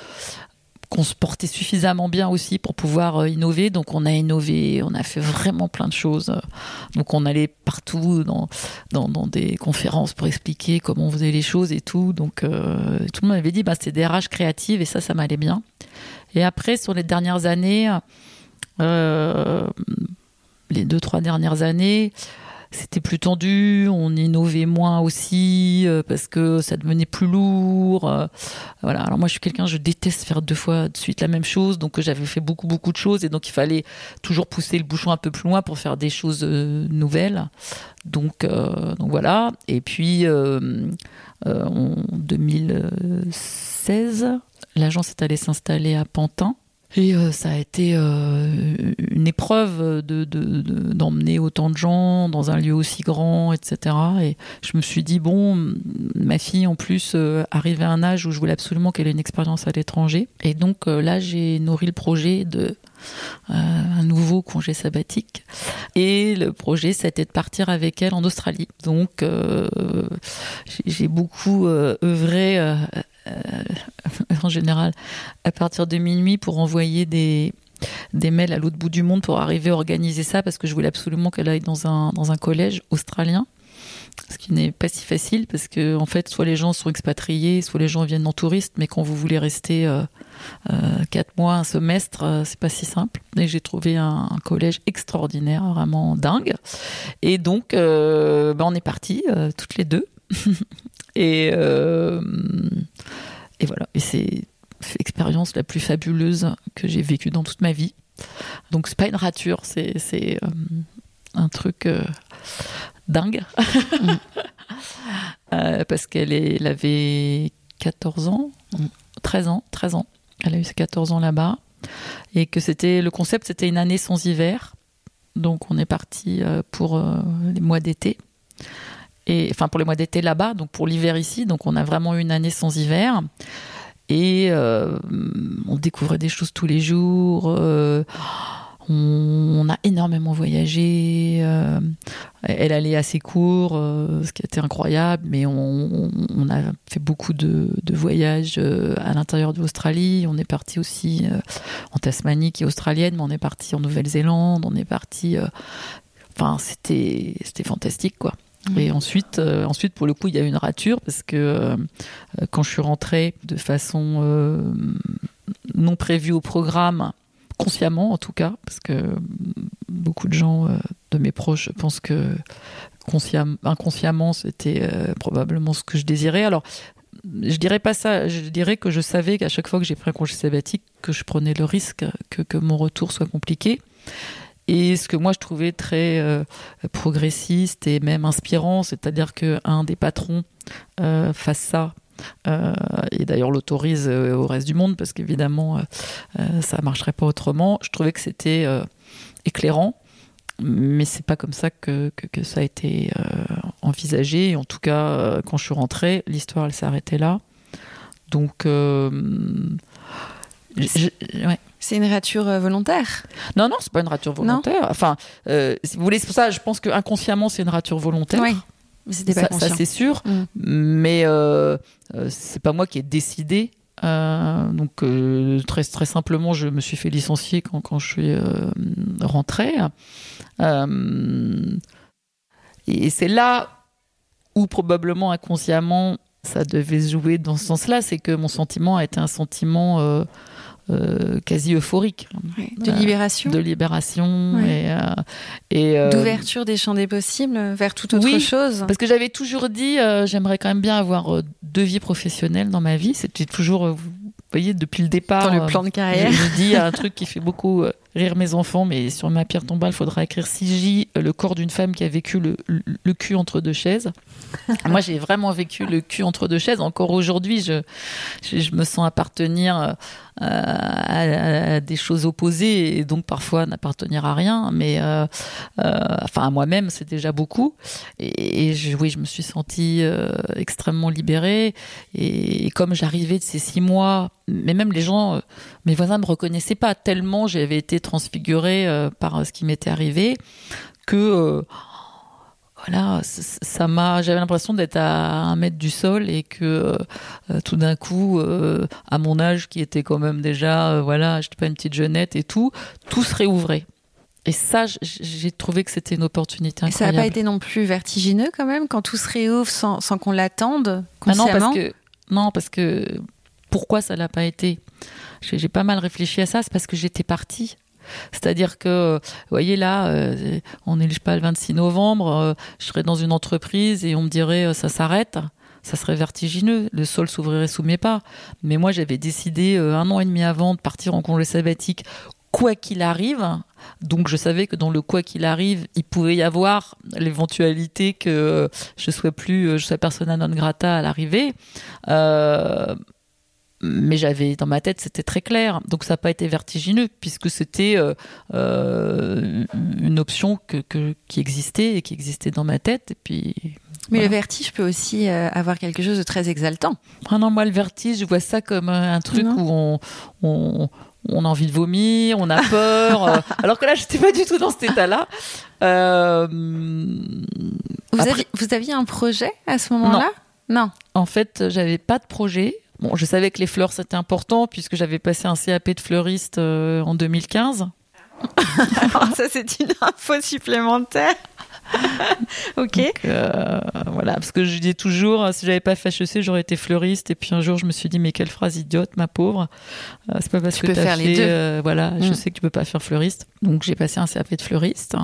qu'on se portait suffisamment bien aussi pour pouvoir euh, innover. Donc on a innové, on a fait vraiment plein de choses. Donc on allait partout dans, des conférences pour expliquer comment on faisait les choses et tout. Donc euh, tout le monde m'avait dit bah, c'était des RH créatives et ça, ça m'allait bien. Et après, sur les dernières années, euh, les deux, trois dernières années, c'était plus tendu, on innovait moins aussi euh, parce que ça devenait plus lourd. Euh, voilà. Alors moi je suis quelqu'un, je déteste faire deux fois de suite la même chose, donc j'avais fait beaucoup beaucoup de choses et donc il fallait toujours pousser le bouchon un peu plus loin pour faire des choses euh, nouvelles. Donc voilà. Et puis en 2016, l'agence est allée s'installer à Pantin et euh, ça a été euh, une épreuve de, d'emmener autant de gens dans un lieu aussi grand, etc. Et je me suis dit, bon, ma fille en plus euh, arrivait à un âge où je voulais absolument qu'elle ait une expérience à l'étranger. Et donc là, j'ai nourri le projet de un nouveau congé sabbatique. Et le projet, c'était de partir avec elle en Australie. Donc, j'ai beaucoup œuvré euh, en général à partir de minuit pour envoyer des, mails à l'autre bout du monde pour arriver à organiser ça parce que je voulais absolument qu'elle aille dans un, dans un collège australien. Ce qui n'est pas si facile parce que, en fait, soit les gens sont expatriés, soit les gens viennent en touriste, mais quand vous voulez rester euh, euh, quatre mois, un semestre, c'est pas si simple. Et j'ai trouvé un, collège extraordinaire, vraiment dingue. Et donc, ben, on est partis toutes les deux. et et voilà, et c'est l'expérience la plus fabuleuse que j'ai vécue dans toute ma vie. Donc c'est pas une rature, c'est euh, un truc euh, dingue. Mm. Euh, parce qu'elle elle avait 14 ans, 13 ans, 13 ans. Elle a eu ses 14 ans là-bas. Et que c'était le concept, c'était une année sans hiver. Donc on est parti pour les mois d'été et enfin pour les mois d'été là-bas, donc pour l'hiver ici. Donc on a vraiment une année sans hiver. Et euh, on découvrait des choses tous les jours. Euh, on, a énormément voyagé. Euh, elle allait assez court, ce qui était incroyable, mais on, a fait beaucoup de, voyages à l'intérieur de l'Australie. On est parti aussi en Tasmanie, qui est australienne, mais on est parti en Nouvelle-Zélande. On est parti. Enfin, c'était c'était fantastique, quoi. Et ensuite, euh, ensuite, pour le coup, il y a eu une rature parce que euh, quand je suis rentrée de façon euh, non prévue au programme, consciemment en tout cas, parce que beaucoup de gens de mes proches pensent que inconsciemment, c'était probablement ce que je désirais. Alors, je dirais pas ça. Je dirais que je savais qu'à chaque fois que j'ai pris un congé sabbatique, que je prenais le risque que, que mon retour soit compliqué. Et ce que moi je trouvais très euh, progressiste et même inspirant, c'est-à-dire qu'un des patrons euh, fasse ça. Euh, et d'ailleurs l'autorise au reste du monde parce qu'évidemment ça marcherait pas autrement. Je trouvais que c'était éclairant mais c'est pas comme ça que, que, ça a été envisagé. En tout cas, quand je suis rentrée, l'histoire elle s'est arrêtée là. Donc, c'est une rature euh, volontaire? Non, non, c'est pas une rature volontaire. enfin, euh, si vous voulez, c'est pour ça, je pense que inconsciemment, c'est une rature volontaire. Oui. Mais c'était pas ça, ça c'est sûr. Mm. Mais euh, euh, c'est pas moi qui ai décidé. donc très très simplement, je me suis fait licencier quand, quand je suis rentrée. et c'est là où probablement inconsciemment ça devait jouer dans ce sens-là, c'est que mon sentiment a été un sentiment euh, euh, quasi euphorique. de libération. de libération et, euh, d'ouverture des champs des possibles vers toute autre oui, chose. Parce que j'avais toujours dit, j'aimerais quand même bien avoir deux vies professionnelles dans ma vie. C'était toujours, vous voyez, depuis le départ. Dans le plan de carrière. Je, dis un truc qui fait beaucoup rire mes enfants, mais sur ma pierre tombale, il faudra écrire CJ, le corps d'une femme qui a vécu le, le cul entre deux chaises. Moi, j'ai vraiment vécu le cul entre deux chaises. Encore aujourd'hui, je, je, me sens appartenir euh, à, des choses opposées et donc parfois n'appartenir à rien. Mais euh, euh, enfin, à moi-même, c'est déjà beaucoup. Et, je, oui, je me suis sentie extrêmement libérée. Et, comme j'arrivais de ces six mois, mais même les gens, mes voisins me reconnaissaient pas tellement j'avais été transfigurée par ce qui m'était arrivé que voilà, ça m'a, j'avais l'impression d'être à un mètre du sol et que euh, tout d'un coup, euh, à mon âge, qui était quand même déjà, euh, voilà, j'étais pas une petite jeunette et tout, tout se réouvrait. Et ça, j'ai trouvé que c'était une opportunité incroyable. Et ça n'a pas été non plus vertigineux quand même quand tout se réouvre sans, sans qu'on l'attende consciemment. Ah non, parce que non, parce que pourquoi ça l'a pas été? J'ai pas mal réfléchi à ça. C'est parce que j'étais partie. C'est-à-dire que, vous voyez là, euh, on est pas le 26 novembre, euh, je serais dans une entreprise et on me dirait euh, ça s'arrête. Ça serait vertigineux, le sol s'ouvrirait sous mes pas. Mais moi, j'avais décidé un an et demi avant de partir en congé sabbatique, quoi qu'il arrive. Donc, je savais que dans le quoi qu'il arrive, il pouvait y avoir l'éventualité que je sois plus, je sois persona non grata à l'arrivée mais j'avais dans ma tête c'était très clair. Donc ça n'a pas été vertigineux puisque c'était euh, euh, une option que, qui existait et qui existait dans ma tête. Et puis mais le vertige peut aussi euh, avoir quelque chose de très exaltant. Ah non moi le vertige je vois ça comme un truc où on, on, on, a envie de vomir on a peur alors que là j'étais pas du tout dans cet état là vous, aviez, vous aviez un projet à ce moment là non. En fait, j'avais pas de projet. Bon, je savais que les fleurs c'était important puisque j'avais passé un CAP de fleuriste euh, en 2015. ça c'est une info supplémentaire. ok. Euh, voilà, parce que je dis toujours, si j'avais pas fait HEC, j'aurais été fleuriste. Et puis un jour, je me suis dit, mais quelle phrase idiote, ma pauvre. Euh, c'est pas parce que tu peux faire les deux. voilà, je mm. sais que tu peux pas faire fleuriste. Donc j'ai passé un CAP de fleuriste.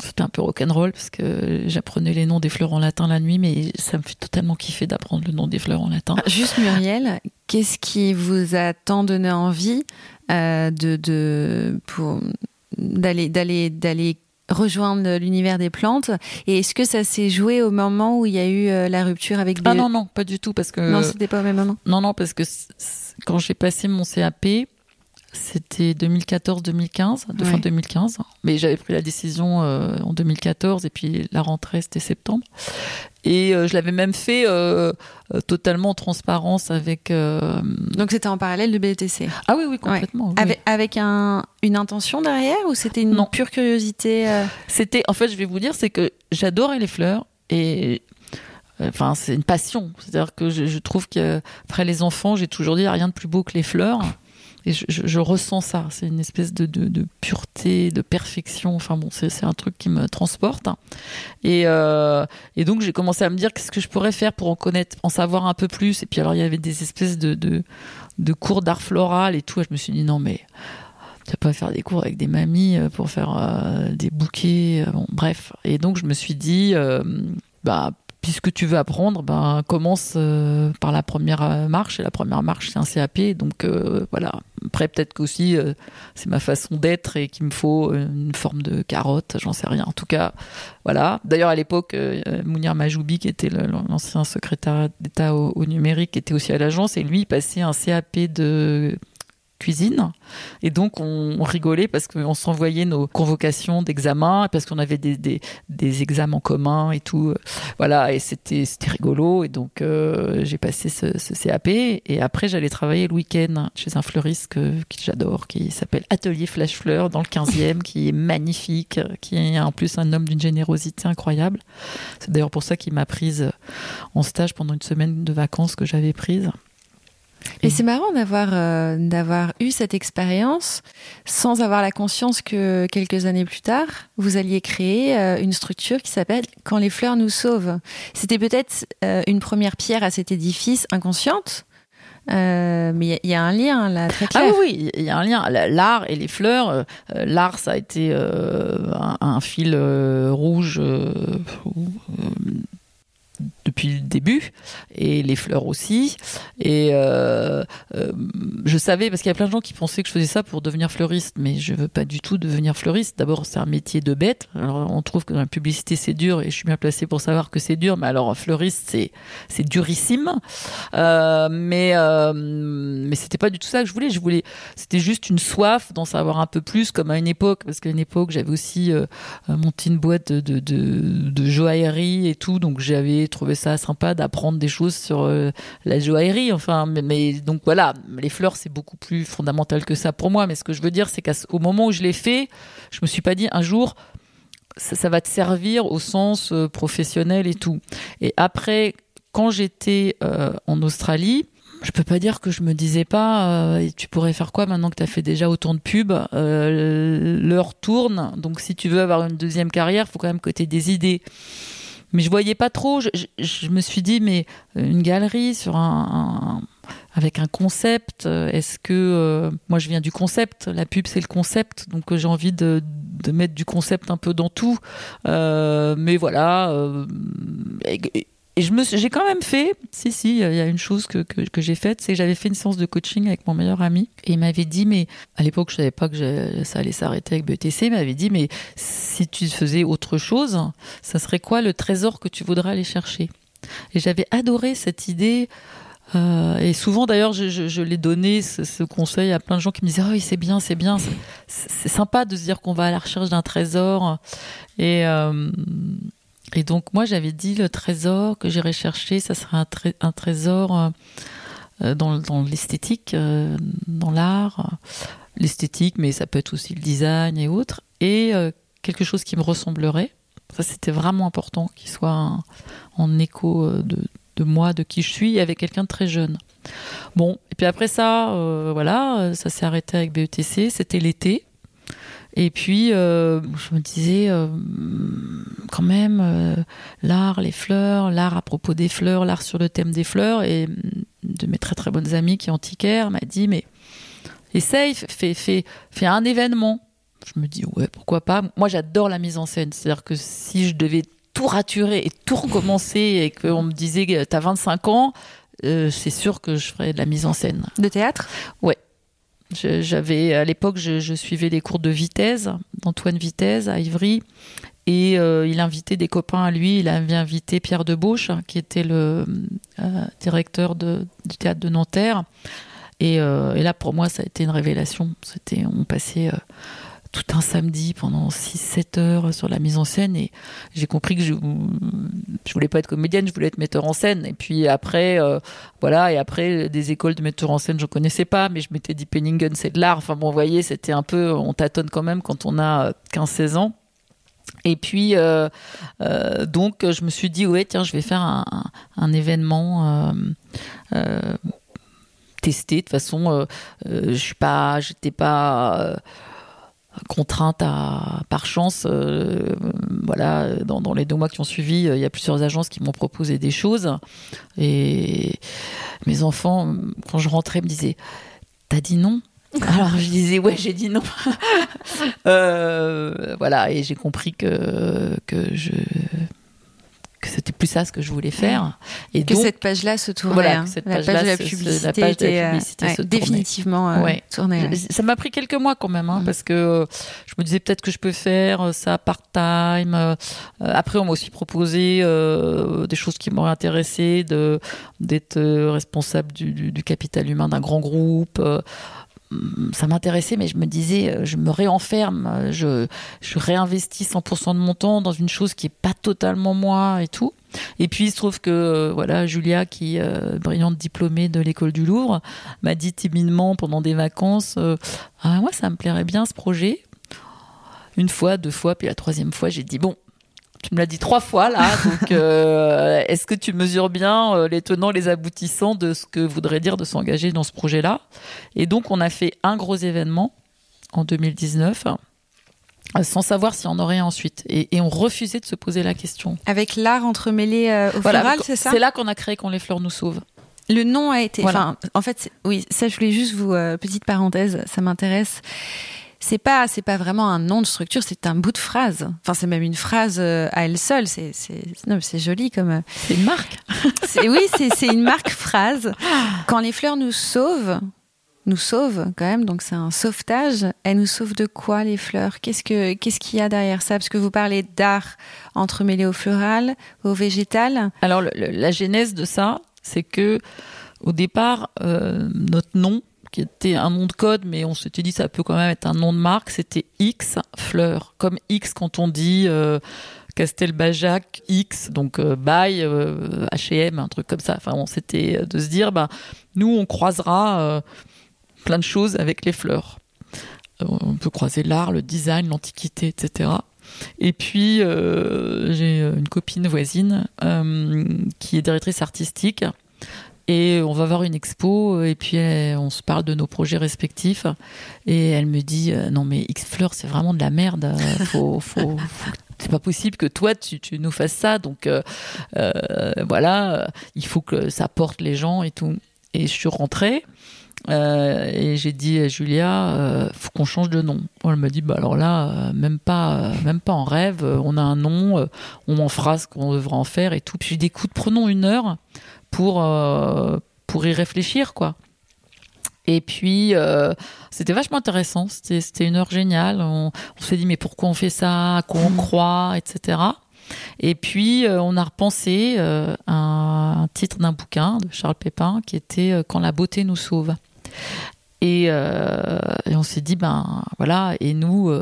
C'était un peu rock'n'roll parce que j'apprenais les noms des fleurs en latin la nuit, mais ça me fait totalement kiffer d'apprendre le nom des fleurs en latin. Ah, juste Muriel, qu'est-ce qui vous a tant donné envie euh, de, de pour d'aller d'aller d'aller rejoindre l'univers des plantes Et est-ce que ça s'est joué au moment où il y a eu euh, la rupture avec Ah non, non, pas du tout. Parce que... Non, c'était pas au même moment Non, non, parce que quand j'ai passé mon CAP, c'était 2014-2015, de fin 2015. Mais j'avais pris la décision euh, en 2014 et puis la rentrée c'était septembre. Et euh, je l'avais même fait euh, totalement en transparence avec. Donc c'était en parallèle de BTC. Ah oui, oui, complètement. Avec, avec un, une intention derrière ou c'était une pure curiosité C'était, en fait, je vais vous dire, c'est que j'adorais les fleurs et enfin c'est une passion c'est à dire que je, je trouve qu'après les enfants j'ai toujours dit rien de plus beau que les fleurs et je, ressens ça. C'est une espèce de, pureté, de perfection. Enfin bon, c'est un truc qui me transporte. Et, euh, et donc j'ai commencé à me dire qu'est-ce que je pourrais faire pour en connaître, en savoir un peu plus? Et puis alors il y avait des espèces de, cours d'art floral et tout. Et je me suis dit non mais tu pas faire des cours avec des mamies euh, pour faire euh, des bouquets. Bon, bref. Et donc je me suis dit bah puisque tu veux apprendre, ben commence euh, par la première euh, marche. Et la première marche, c'est un CAP. Donc euh, voilà. Après, peut-être qu'aussi c'est ma façon d'être et qu'il me faut une forme de carotte. J'en sais rien. En tout cas, voilà. D'ailleurs, à l'époque, Mounir Majoubi, qui était l'ancien secrétaire d'État au, numérique, était aussi à l'agence et lui il passait un CAP de cuisine. Et donc, on, rigolait parce qu'on s'envoyait nos convocations d'examen, parce qu'on avait des, des, des, examens communs et tout. Voilà, et c'était rigolo. Et donc, euh, j'ai passé ce, CAP. Et après, j'allais travailler le week-end chez un fleuriste que j'adore, qui s'appelle Atelier Flash Fleur, dans le 15e, qui est magnifique, qui est en plus un homme d'une générosité incroyable. C'est d'ailleurs pour ça qu'il m'a prise en stage pendant une semaine de vacances que j'avais prise. Et c'est marrant d'avoir euh, d'avoir eu cette expérience sans avoir la conscience que quelques années plus tard, vous alliez créer euh, une structure qui s'appelle Quand les fleurs nous sauvent. C'était peut-être euh, une première pierre à cet édifice inconsciente. mais il y, a un lien là très clair. Ah oui, il y a un lien. L'art et les fleurs. L'art, ça a été un, un, fil rouge depuis le début et les fleurs aussi. Et euh, euh, je savais parce qu'il y a plein de gens qui pensaient que je faisais ça pour devenir fleuriste mais je veux pas du tout devenir fleuriste. D'abord c'est un métier de bête. Alors on trouve que dans la publicité c'est dur et je suis bien placée pour savoir que c'est dur mais alors fleuriste c'est c'est durissime. Euh, mais mais c'était pas du tout ça que je voulais. Je voulais c'était juste une soif d'en savoir un peu plus comme à une époque parce qu'à une époque j'avais aussi monté une boîte de, de joaillerie et tout donc j'avais trouvé ça sympa d'apprendre des choses sur euh, la joaillerie. Enfin, mais, donc voilà, les fleurs c'est beaucoup plus fondamental que ça pour moi. Mais ce que je veux dire, c'est qu'au moment où je l'ai fait, je me suis pas dit un jour ça, va te servir au sens euh, professionnel et tout. Et après, quand j'étais euh, en Australie, je peux pas dire que je me disais pas tu pourrais faire quoi maintenant que tu as fait déjà autant de pubs l'heure tourne donc si tu veux avoir une deuxième carrière faut quand même que tu aies des idées mais je voyais pas trop. Je, je, me suis dit, mais euh, une galerie sur un, avec un concept, euh, est-ce que euh, moi je viens du concept, la pub c'est le concept, donc j'ai envie de, de, mettre du concept un peu dans tout. mais voilà, et je me, j'ai quand même fait, si, si, il y a une chose que, que, j'ai faite, c'est que j'avais fait une séance de coaching avec mon meilleur ami. Et il m'avait dit, mais à l'époque, je savais pas que ça allait s'arrêter avec BTC, il m'avait dit, mais si tu faisais autre chose, ça serait quoi le trésor que tu voudrais aller chercher? Et j'avais adoré cette idée. Euh, et souvent d'ailleurs, je, l'ai donné ce, ce, conseil à plein de gens qui me disaient, oh oui, c'est bien, c'est bien, c'est sympa de se dire qu'on va à la recherche d'un trésor. Et euh, et donc moi j'avais dit le trésor que j'irais chercher, ça serait un, trésor euh, euh, dans, dans l'esthétique, euh, dans l'art, l'esthétique, mais ça peut être aussi le design et autres, et quelque chose qui me ressemblerait. Ça c'était vraiment important, qu'il soit en écho de, de, moi, de qui je suis, avec quelqu'un de très jeune. Bon, et puis après ça, voilà, ça s'est arrêté avec BETC, c'était l'été. Et puis, euh, je me disais, euh, quand même, euh, l'art, les fleurs, l'art à propos des fleurs, l'art sur le thème des fleurs. Et de mes très très bonnes amies qui est antiquaire m'a dit, mais essaye, fais, fais, fais un événement. Je me dis, ouais, pourquoi pas. Moi, j'adore la mise en scène. C'est-à-dire que si je devais tout raturer et tout recommencer et qu'on me disait, t'as 25 ans, c'est sûr que je ferais de la mise en scène. De théâtre? Ouais. J'avais à l'époque, je, suivais les cours de Vitesse, d'Antoine Vitesse à Ivry, et euh, il invitait des copains à lui. Il avait invité Pierre Debauche, qui était le euh, directeur du théâtre de Nanterre. Et, euh, et, là, pour moi, ça a été une révélation. C'était, on passait tout un samedi pendant 6-7 heures sur la mise en scène et j'ai compris que je, je voulais pas être comédienne, je voulais être metteur en scène. Et puis après, euh, voilà, et après, des écoles de metteur en scène, je connaissais pas, mais je m'étais dit Penningen, c'est de l'art. Enfin bon, vous voyez, c'était un peu, on tâtonne quand même quand on a 15-16 ans. Et puis, euh, euh, donc, je me suis dit, ouais, tiens, je vais faire un, un, événement euh, testé. De toute façon, je suis pas, j'étais pas contrainte à par chance euh, voilà dans, dans, les deux mois qui ont suivi euh, il y a plusieurs agences qui m'ont proposé des choses. Et mes enfants quand je rentrais me disaient t'as dit non? Alors je disais ouais j'ai dit non. Euh, voilà et j'ai compris que que je que c'était plus ça ce que je voulais faire. Et que donc, cette page-là se tournait. Voilà, hein. cette page, page de la publicité, la page de la publicité euh, se définitivement euh, ouais. tournée. Ouais. Ça m'a pris quelques mois quand même, hein, mmh. parce que euh, je me disais peut-être que je peux faire euh, ça part-time. Après, on m'a aussi proposé des choses qui m'auraient intéressé, de d'être responsable du, du, du, capital humain d'un grand groupe ça m'intéressait, mais je me disais, euh, je me réenferme, je, je réinvestis 100% de mon temps dans une chose qui est pas totalement moi et tout. Et puis il se trouve que euh, voilà Julia, qui euh, brillante diplômée de l'école du Louvre, m'a dit timidement pendant des vacances, ah moi ça me plairait bien ce projet. Une fois, deux fois, puis la troisième fois, j'ai dit bon, tu me l'as dit trois fois là, donc euh, est-ce que tu mesures bien euh, les tenants, les aboutissants de ce que voudrait dire de s'engager dans ce projet-là? Et donc on a fait un gros événement en 2019 euh, sans savoir s'il y en aurait ensuite. Et, on refusait de se poser la question. Avec l'art entremêlé au floral, c'est ça? C'est là qu'on a créé Quand les fleurs nous sauvent. Le nom a été. en fait, oui, ça, je voulais juste vous. petite parenthèse, ça m'intéresse c'est pas c'est pas vraiment un nom de structure, c'est un bout de phrase. Enfin, c'est même une phrase euh, à elle seule. C'est c'est joli comme. Euh, c'est une marque. oui, c'est une marque phrase. Quand les fleurs nous sauvent, nous sauvent quand même. Donc c'est un sauvetage. Elles nous sauvent de quoi les fleurs? Qu'est-ce que qu'est-ce qu'il y a derrière ça? Parce que vous parlez d'art entremêlé au floral, au végétal. Alors la genèse de ça, c'est que au départ, euh, notre nom qui était un nom de code, mais on s'était dit ça peut quand même être un nom de marque. C'était X Fleur, comme X quand on dit euh, Castelbajac X, donc euh, euh, H&M, un truc comme ça. Enfin, s'était de se dire, bah, nous on croisera euh, plein de choses avec les fleurs. on peut croiser l'art, le design, l'antiquité, etc. Et puis, j'ai une copine voisine qui est directrice artistique et on va voir une expo et puis on se parle de nos projets respectifs et elle me dit euh, non mais X Fleur c'est vraiment de la merde c'est pas possible que toi tu, nous fasses ça donc euh, euh, voilà il faut que ça porte les gens et tout et je suis rentrée et j'ai dit à Julia, faut qu'on change de nom. Elle m'a dit, bah alors là, même pas, même pas en rêve. On a un nom, on en fera ce qu'on devra en faire et tout. Puis j'ai dit, écoute, prenons une heure pour, euh, pour y réfléchir, quoi. Et puis, euh, c'était vachement intéressant. C'était une heure géniale. On, s'est dit, mais pourquoi on fait ça? À quoi on croit? Etc. Et puis, euh, on a repensé un, titre d'un bouquin de Charles Pépin qui était Quand la beauté nous sauve. Et, et on s'est dit, ben voilà, et nous,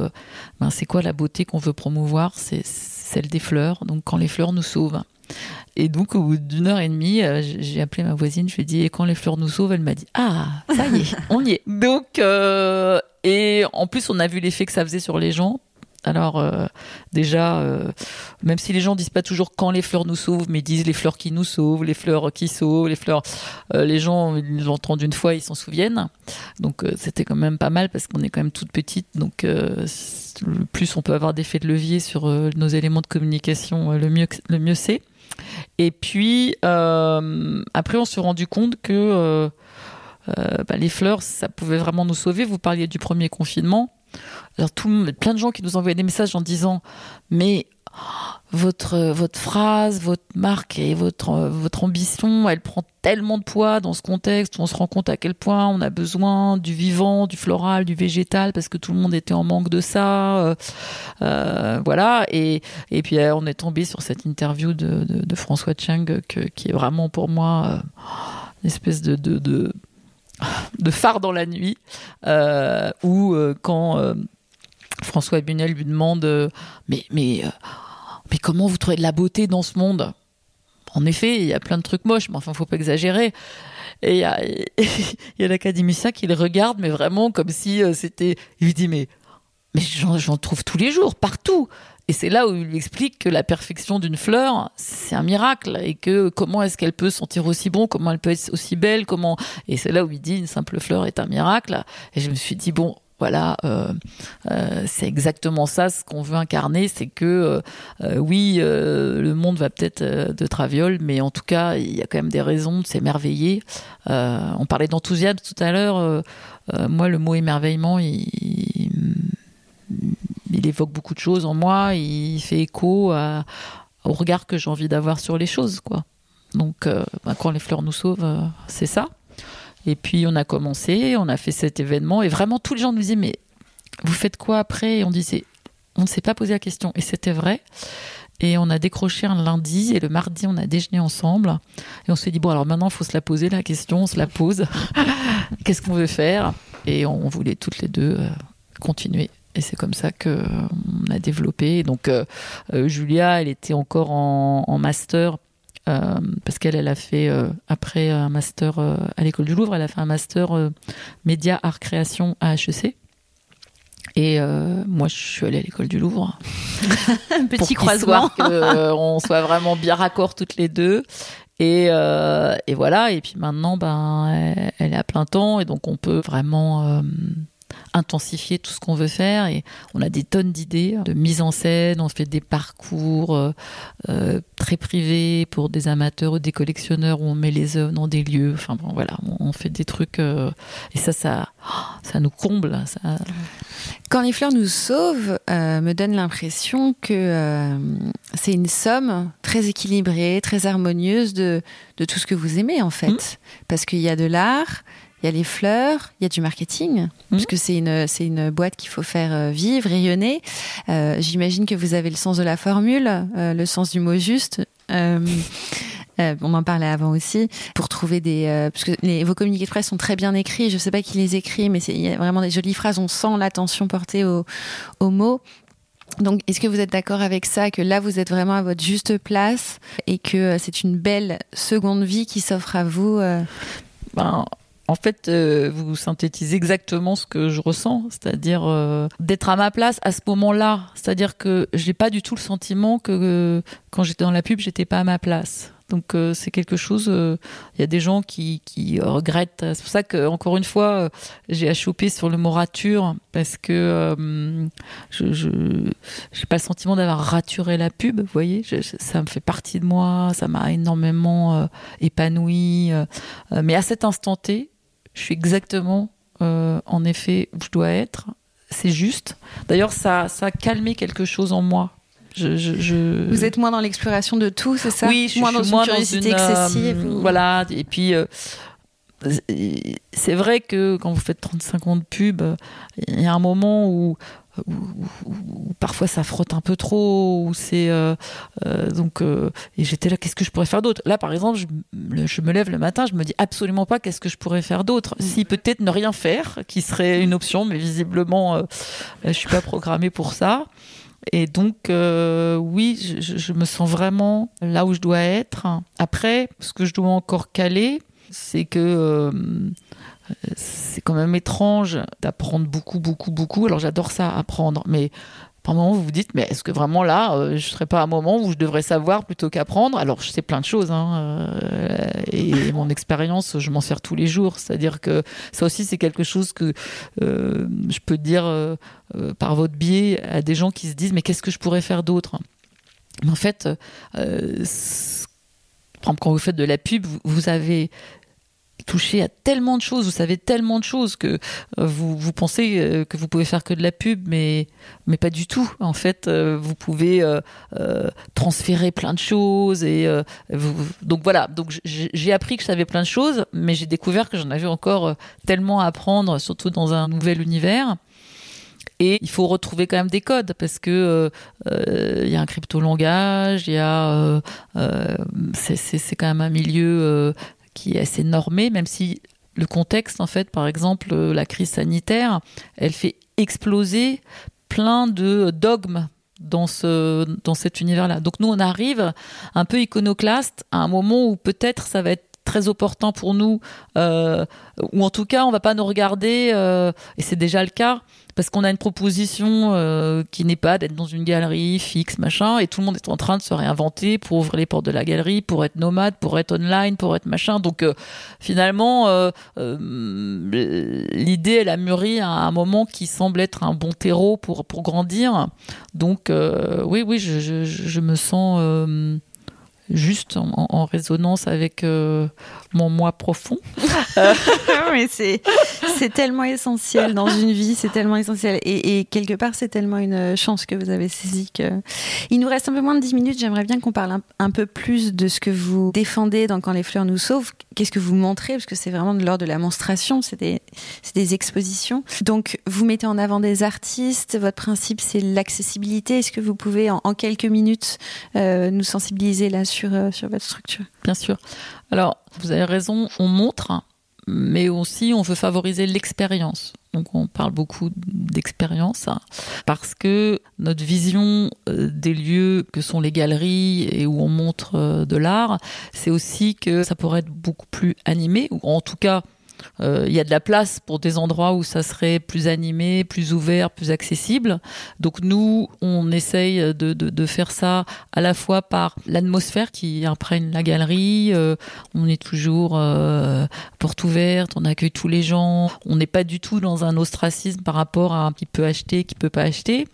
ben, c'est quoi la beauté qu'on veut promouvoir? C'est celle des fleurs. Donc, quand les fleurs nous sauvent. Et donc, au bout d'une heure et demie, euh, j'ai appelé ma voisine, je lui ai dit, et quand les fleurs nous sauvent, elle m'a dit, ah, ça y est, on y est. Donc, euh, et en plus, on a vu l'effet que ça faisait sur les gens. Alors euh, déjà, même si les gens disent pas toujours quand les fleurs nous sauvent, mais disent les fleurs qui nous sauvent, les fleurs qui sauvent, les fleurs, les gens ils l'entendent une fois, ils s'en souviennent. Donc c'était quand même pas mal parce qu'on est quand même toute petite, donc le plus on peut avoir d'effet de levier sur nos éléments de communication, le mieux le mieux c'est. Et puis, euh, après, on s'est rendu compte que euh, euh, bah, les fleurs, ça pouvait vraiment nous sauver. Vous parliez du premier confinement. Alors, tout, plein de gens qui nous envoyaient des messages en disant Mais votre, votre phrase, votre marque et votre, votre ambition, elle prend tellement de poids dans ce contexte où on se rend compte à quel point on a besoin du vivant, du floral, du végétal, parce que tout le monde était en manque de ça. Euh, euh voilà. Et, et puis euh, on est tombé sur cette interview de, de, François Cheng qui est vraiment pour moi une espèce de, de, de, phare dans la nuit, où quand François Bunel lui demande Mais. mais mais comment vous trouvez de la beauté dans ce monde? En effet, il y a plein de trucs moches, mais enfin, faut pas exagérer. Et il y a, y a l'académicien qui le regarde, mais vraiment comme si euh, c'était. Il lui dit mais mais j'en trouve tous les jours, partout. Et c'est là où il lui explique que la perfection d'une fleur, c'est un miracle et que comment est-ce qu'elle peut sentir aussi bon, comment elle peut être aussi belle, comment. Et c'est là où il dit une simple fleur est un miracle. Et je me suis dit bon, voilà, euh, euh, c'est exactement ça ce qu'on veut incarner, c'est que euh, oui, le monde va peut-être de traviole, mais en tout cas, il y a quand même des raisons de s'émerveiller. on parlait d'enthousiasme tout à l'heure. moi, le mot émerveillement, il, évoque beaucoup de choses en moi. Il fait écho au regard que j'ai envie d'avoir sur les choses, quoi. Donc, bah, quand les fleurs nous sauvent, c'est ça. Et puis on a commencé, on a fait cet événement et vraiment tous les gens nous disaient mais vous faites quoi après? Et on disait on ne s'est pas posé la question et c'était vrai. Et on a décroché un lundi et le mardi on a déjeuné ensemble et on s'est dit bon alors maintenant il faut se la poser la question, on se la pose. Qu'est-ce qu'on veut faire? Et on voulait toutes les deux continuer. Et c'est comme ça que on a développé. Donc Julia, elle était encore en, master parce qu'elle elle a fait après un master à l'école du Louvre, elle a fait un master média art création à HEC. Et euh, moi, je suis allée à l'école du Louvre. Un petit croisement. Pour qu'on euh, soit vraiment bien raccord toutes les deux. Et, euh, et, voilà. Et puis maintenant, ben, elle, est à plein temps. Et donc, on peut vraiment intensifier tout ce qu'on veut faire et on a des tonnes d'idées de mise en scène, on fait des parcours euh, euh, très privés pour des amateurs ou des collectionneurs où on met les œuvres dans des lieux, enfin bon voilà, on, fait des trucs euh, et ça ça ça nous comble. Ça... Quand les fleurs nous sauvent, me donne l'impression que c'est une somme très équilibrée, très harmonieuse de, de tout ce que vous aimez en fait, mmh. parce qu'il y a de l'art, il y a les fleurs, il y a du marketing, mmh. puisque c'est une, c'est une boîte qu'il faut faire euh, vivre, rayonner. Euh, j'imagine que vous avez le sens de la formule, euh, le sens du mot juste. on en parlait avant aussi pour trouver des parce que les, vos communiqués de presse sont très bien écrits. Je ne sais pas qui les écrit, mais il y a vraiment des jolies phrases. On sent l'attention portée aux, aux mots. Donc, est-ce que vous êtes d'accord avec ça, que là, vous êtes vraiment à votre juste place et que c'est une belle seconde vie qui s'offre à vous ben, en fait, euh, vous synthétisez exactement ce que je ressens, c'est-à-dire euh, d'être à ma place à ce moment-là. C'est-à-dire que j'ai pas du tout le sentiment que euh, quand j'étais dans la pub, j'étais pas à ma place. Donc c'est quelque chose. Il y a des gens qui, regrettent. C'est pour ça que encore une fois, j'ai achoppé sur le mot rature parce que je n'ai pas le sentiment d'avoir raturé la pub. Vous voyez, ça me fait partie de moi. Ça m'a énormément épanoui. mais à cet instant T, je suis exactement, euh, en effet, où je dois être. C'est juste. D'ailleurs, ça, ça a calmé quelque chose en moi. Je, Vous êtes moins dans l'exploration de tout, c'est ça? Oui, je moins suis dans moins une curiosité excessive. Euh, voilà, et puis euh, c'est vrai que quand vous faites 35 ans de pub, il y a un moment où où, parfois ça frotte un peu trop, ou c'est euh, euh, donc euh, et j'étais là, qu'est-ce que je pourrais faire d'autre? Là, par exemple, je, me lève le matin, je me dis absolument pas qu'est-ce que je pourrais faire d'autre. Mm. Si peut-être ne rien faire, qui serait une option, mais visiblement, je suis pas programmée pour ça. Et donc, oui, je, je, me sens vraiment là où je dois être. Après, ce que je dois encore caler, c'est que c'est quand même étrange d'apprendre beaucoup, beaucoup, beaucoup. Alors j'adore ça, apprendre, mais par moment vous vous dites, mais est-ce que vraiment là, euh, je ne serais pas à un moment où je devrais savoir plutôt qu'apprendre? Alors je sais plein de choses, hein, euh, et mon expérience, je m'en sers tous les jours. C'est-à-dire que ça aussi, c'est quelque chose que euh, je peux dire par votre biais à des gens qui se disent, mais qu'est-ce que je pourrais faire d'autre? Mais en fait, quand vous faites de la pub, vous avez toucher à tellement de choses, vous savez tellement de choses que euh, vous, vous pensez euh, que vous pouvez faire que de la pub, mais, mais pas du tout. En fait, euh, vous pouvez transférer plein de choses. Et, donc voilà, donc j'ai appris que je savais plein de choses, mais j'ai découvert que j'en avais encore tellement à apprendre, surtout dans un nouvel univers. Et il faut retrouver quand même des codes parce que il y a un crypto langage, il y a c'est quand même un milieu qui est assez normé, même si le contexte, en fait, par exemple, la crise sanitaire, elle fait exploser plein de dogmes dans, ce, dans cet univers-là. Donc nous, on arrive un peu iconoclaste à un moment où peut-être ça va être très opportun pour nous, euh, ou en tout cas, on va pas nous regarder, euh, et c'est déjà le cas, parce qu'on a une proposition euh, qui n'est pas d'être dans une galerie fixe, machin, et tout le monde est en train de se réinventer pour ouvrir les portes de la galerie, pour être nomade, pour être online, pour être machin. Donc finalement, l'idée, elle a mûri à un moment qui semble être un bon terreau pour, pour grandir. Donc oui, oui, je me sens juste en, résonance avec euh, mon moi profond. Mais c'est tellement essentiel dans une vie, c'est tellement essentiel et, quelque part c'est tellement une chance que vous avez saisi que il nous reste un peu moins de 10 minutes. J'aimerais bien qu'on parle un, peu plus de ce que vous défendez dans Quand les fleurs nous sauvent. Qu'est-ce que vous montrez? Parce que c'est vraiment de l'ordre de la monstration, c'est des des expositions. Donc vous mettez en avant des artistes. Votre principe c'est l'accessibilité. Est-ce que vous pouvez en, quelques minutes euh, nous sensibiliser là-dessus? Euh, sur, votre structure. Bien sûr. Alors, vous avez raison, on montre, mais aussi on veut favoriser l'expérience. Donc on parle beaucoup d'expérience hein, parce que notre vision euh, des lieux que sont les galeries et où on montre euh, de l'art, c'est aussi que ça pourrait être beaucoup plus animé ou en tout cas euh, il y a de la place pour des endroits où ça serait plus animé, plus ouvert, plus accessible. Donc nous, on essaye de, faire ça à la fois par l'atmosphère qui imprègne la galerie. Euh, on est toujours euh, porte ouverte, on accueille tous les gens. On n'est pas du tout dans un ostracisme par rapport à qui peut acheter, qui peut pas acheter.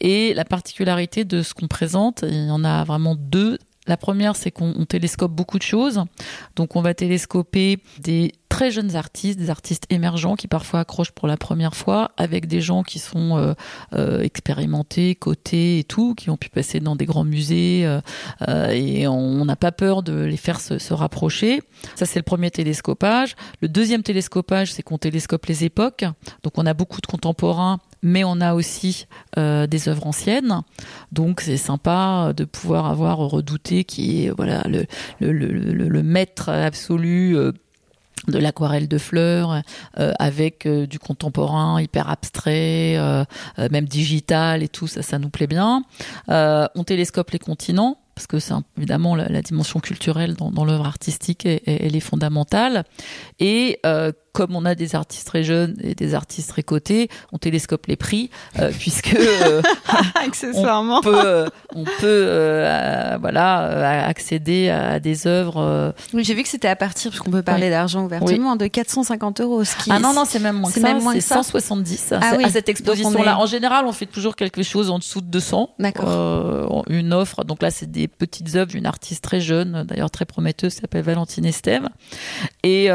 Et la particularité de ce qu'on présente, il y en a vraiment deux la première, c'est qu'on télescope beaucoup de choses. Donc, on va télescoper des très jeunes artistes, des artistes émergents qui parfois accrochent pour la première fois, avec des gens qui sont euh, euh, expérimentés, cotés et tout, qui ont pu passer dans des grands musées. Euh, et on n'a pas peur de les faire se, se rapprocher. Ça, c'est le premier télescopage. Le deuxième télescopage, c'est qu'on télescope les époques. Donc, on a beaucoup de contemporains mais on a aussi euh, des œuvres anciennes. Donc c'est sympa de pouvoir avoir redouté qui est voilà le, maître absolu. Euh, de l'aquarelle de fleurs euh, avec du contemporain hyper abstrait même digital et tout ça ça nous plaît bien on télescope les continents parce que c'est évidemment la, dimension culturelle dans, dans l'œuvre artistique elle, elle, est fondamentale et comme on a des artistes très jeunes et des artistes très cotés, on télescope les prix euh, puisque euh, accessoirement on peut, euh, on peut euh, voilà accéder à des œuvres. Oui, j'ai vu que c'était à partir parce qu'on peut parler oui. d'argent ouvertement oui. de 450 euros. Ce qui ah non non c'est même moins que ça. C'est 170 ah, oui. à cette exposition là. Est... En général, on fait toujours quelque chose en dessous de 200. D'accord. une offre. Donc là, c'est des petites œuvres d'une artiste très jeune, d'ailleurs très prometteuse, qui s'appelle Valentine Estève. Et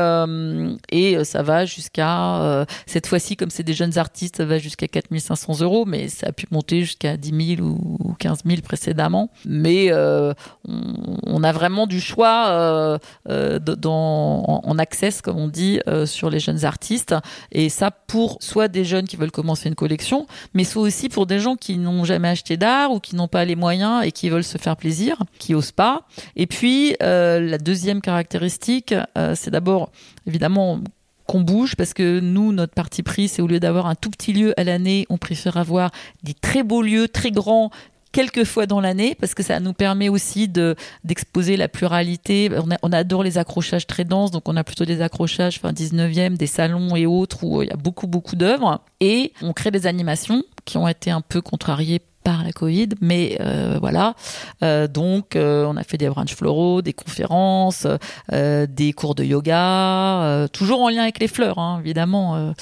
et ça va jusqu'à, euh, cette fois-ci, comme c'est des jeunes artistes, ça va jusqu'à 4500 euros, mais ça a pu monter jusqu'à 10 000 ou 15 000 précédemment. Mais euh, on, a vraiment du choix euh, euh dans, en, en access, comme on dit, euh, sur les jeunes artistes. Et ça, pour soit des jeunes qui veulent commencer une collection, mais soit aussi pour des gens qui n'ont jamais acheté d'art ou qui n'ont pas les moyens et qui veulent se faire plaisir, qui osent pas. Et puis, la deuxième caractéristique, c'est d'abord, évidemment, qu'on bouge parce que nous, notre parti pris, c'est au lieu d'avoir un tout petit lieu à l'année, on préfère avoir des très beaux lieux, très grands, quelques fois dans l'année parce que ça nous permet aussi de d'exposer la pluralité. On, adore les accrochages très denses donc on a plutôt des accrochages enfin 19e des salons et autres où il y a beaucoup beaucoup d'œuvres. Et on crée des animations qui ont été un peu contrariées par la Covid, mais euh, voilà. Euh, donc, euh, on a fait des brunchs floraux, des conférences, des cours de yoga, toujours en lien avec les fleurs, hein, évidemment.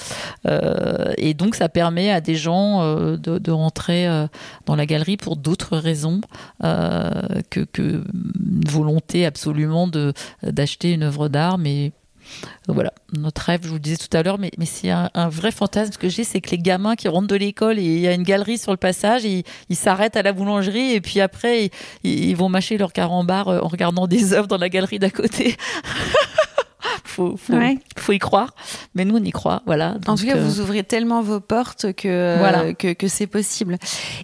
Et donc, ça permet à des gens de, rentrer dans la galerie pour d'autres raisons que, une volonté absolument d'acheter une œuvre d'art, mais donc voilà, notre rêve, je vous le disais tout à l'heure, mais, c'est un, vrai fantasme que j'ai, c'est que les gamins qui rentrent de l'école et il y a une galerie sur le passage, ils s'arrêtent à la boulangerie et puis après, ils, vont mâcher leur carambar en regardant des œuvres dans la galerie d'à côté. faut, faut, ouais. faut y croire. Mais nous, on y croit. Voilà. Donc, en tout cas, euh... vous ouvrez tellement vos portes que, voilà. que, que c'est possible.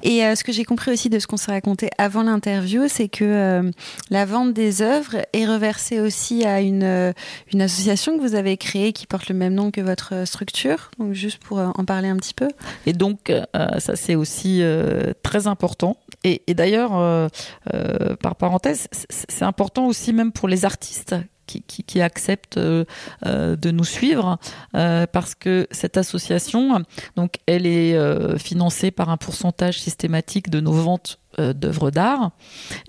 Et euh, ce que j'ai compris aussi de ce qu'on s'est raconté avant l'interview, c'est que euh, la vente des œuvres est reversée aussi à une, euh, une association que vous avez créée qui porte le même nom que votre structure. Donc, juste pour euh, en parler un petit peu. Et donc, ça, c'est aussi très important. Et, et d'ailleurs, par parenthèse, c'est important aussi même pour les artistes qui, acceptent euh, euh, de nous suivre euh, parce que cette association, donc, elle est financée par un pourcentage systématique de nos ventes d'œuvres d'art.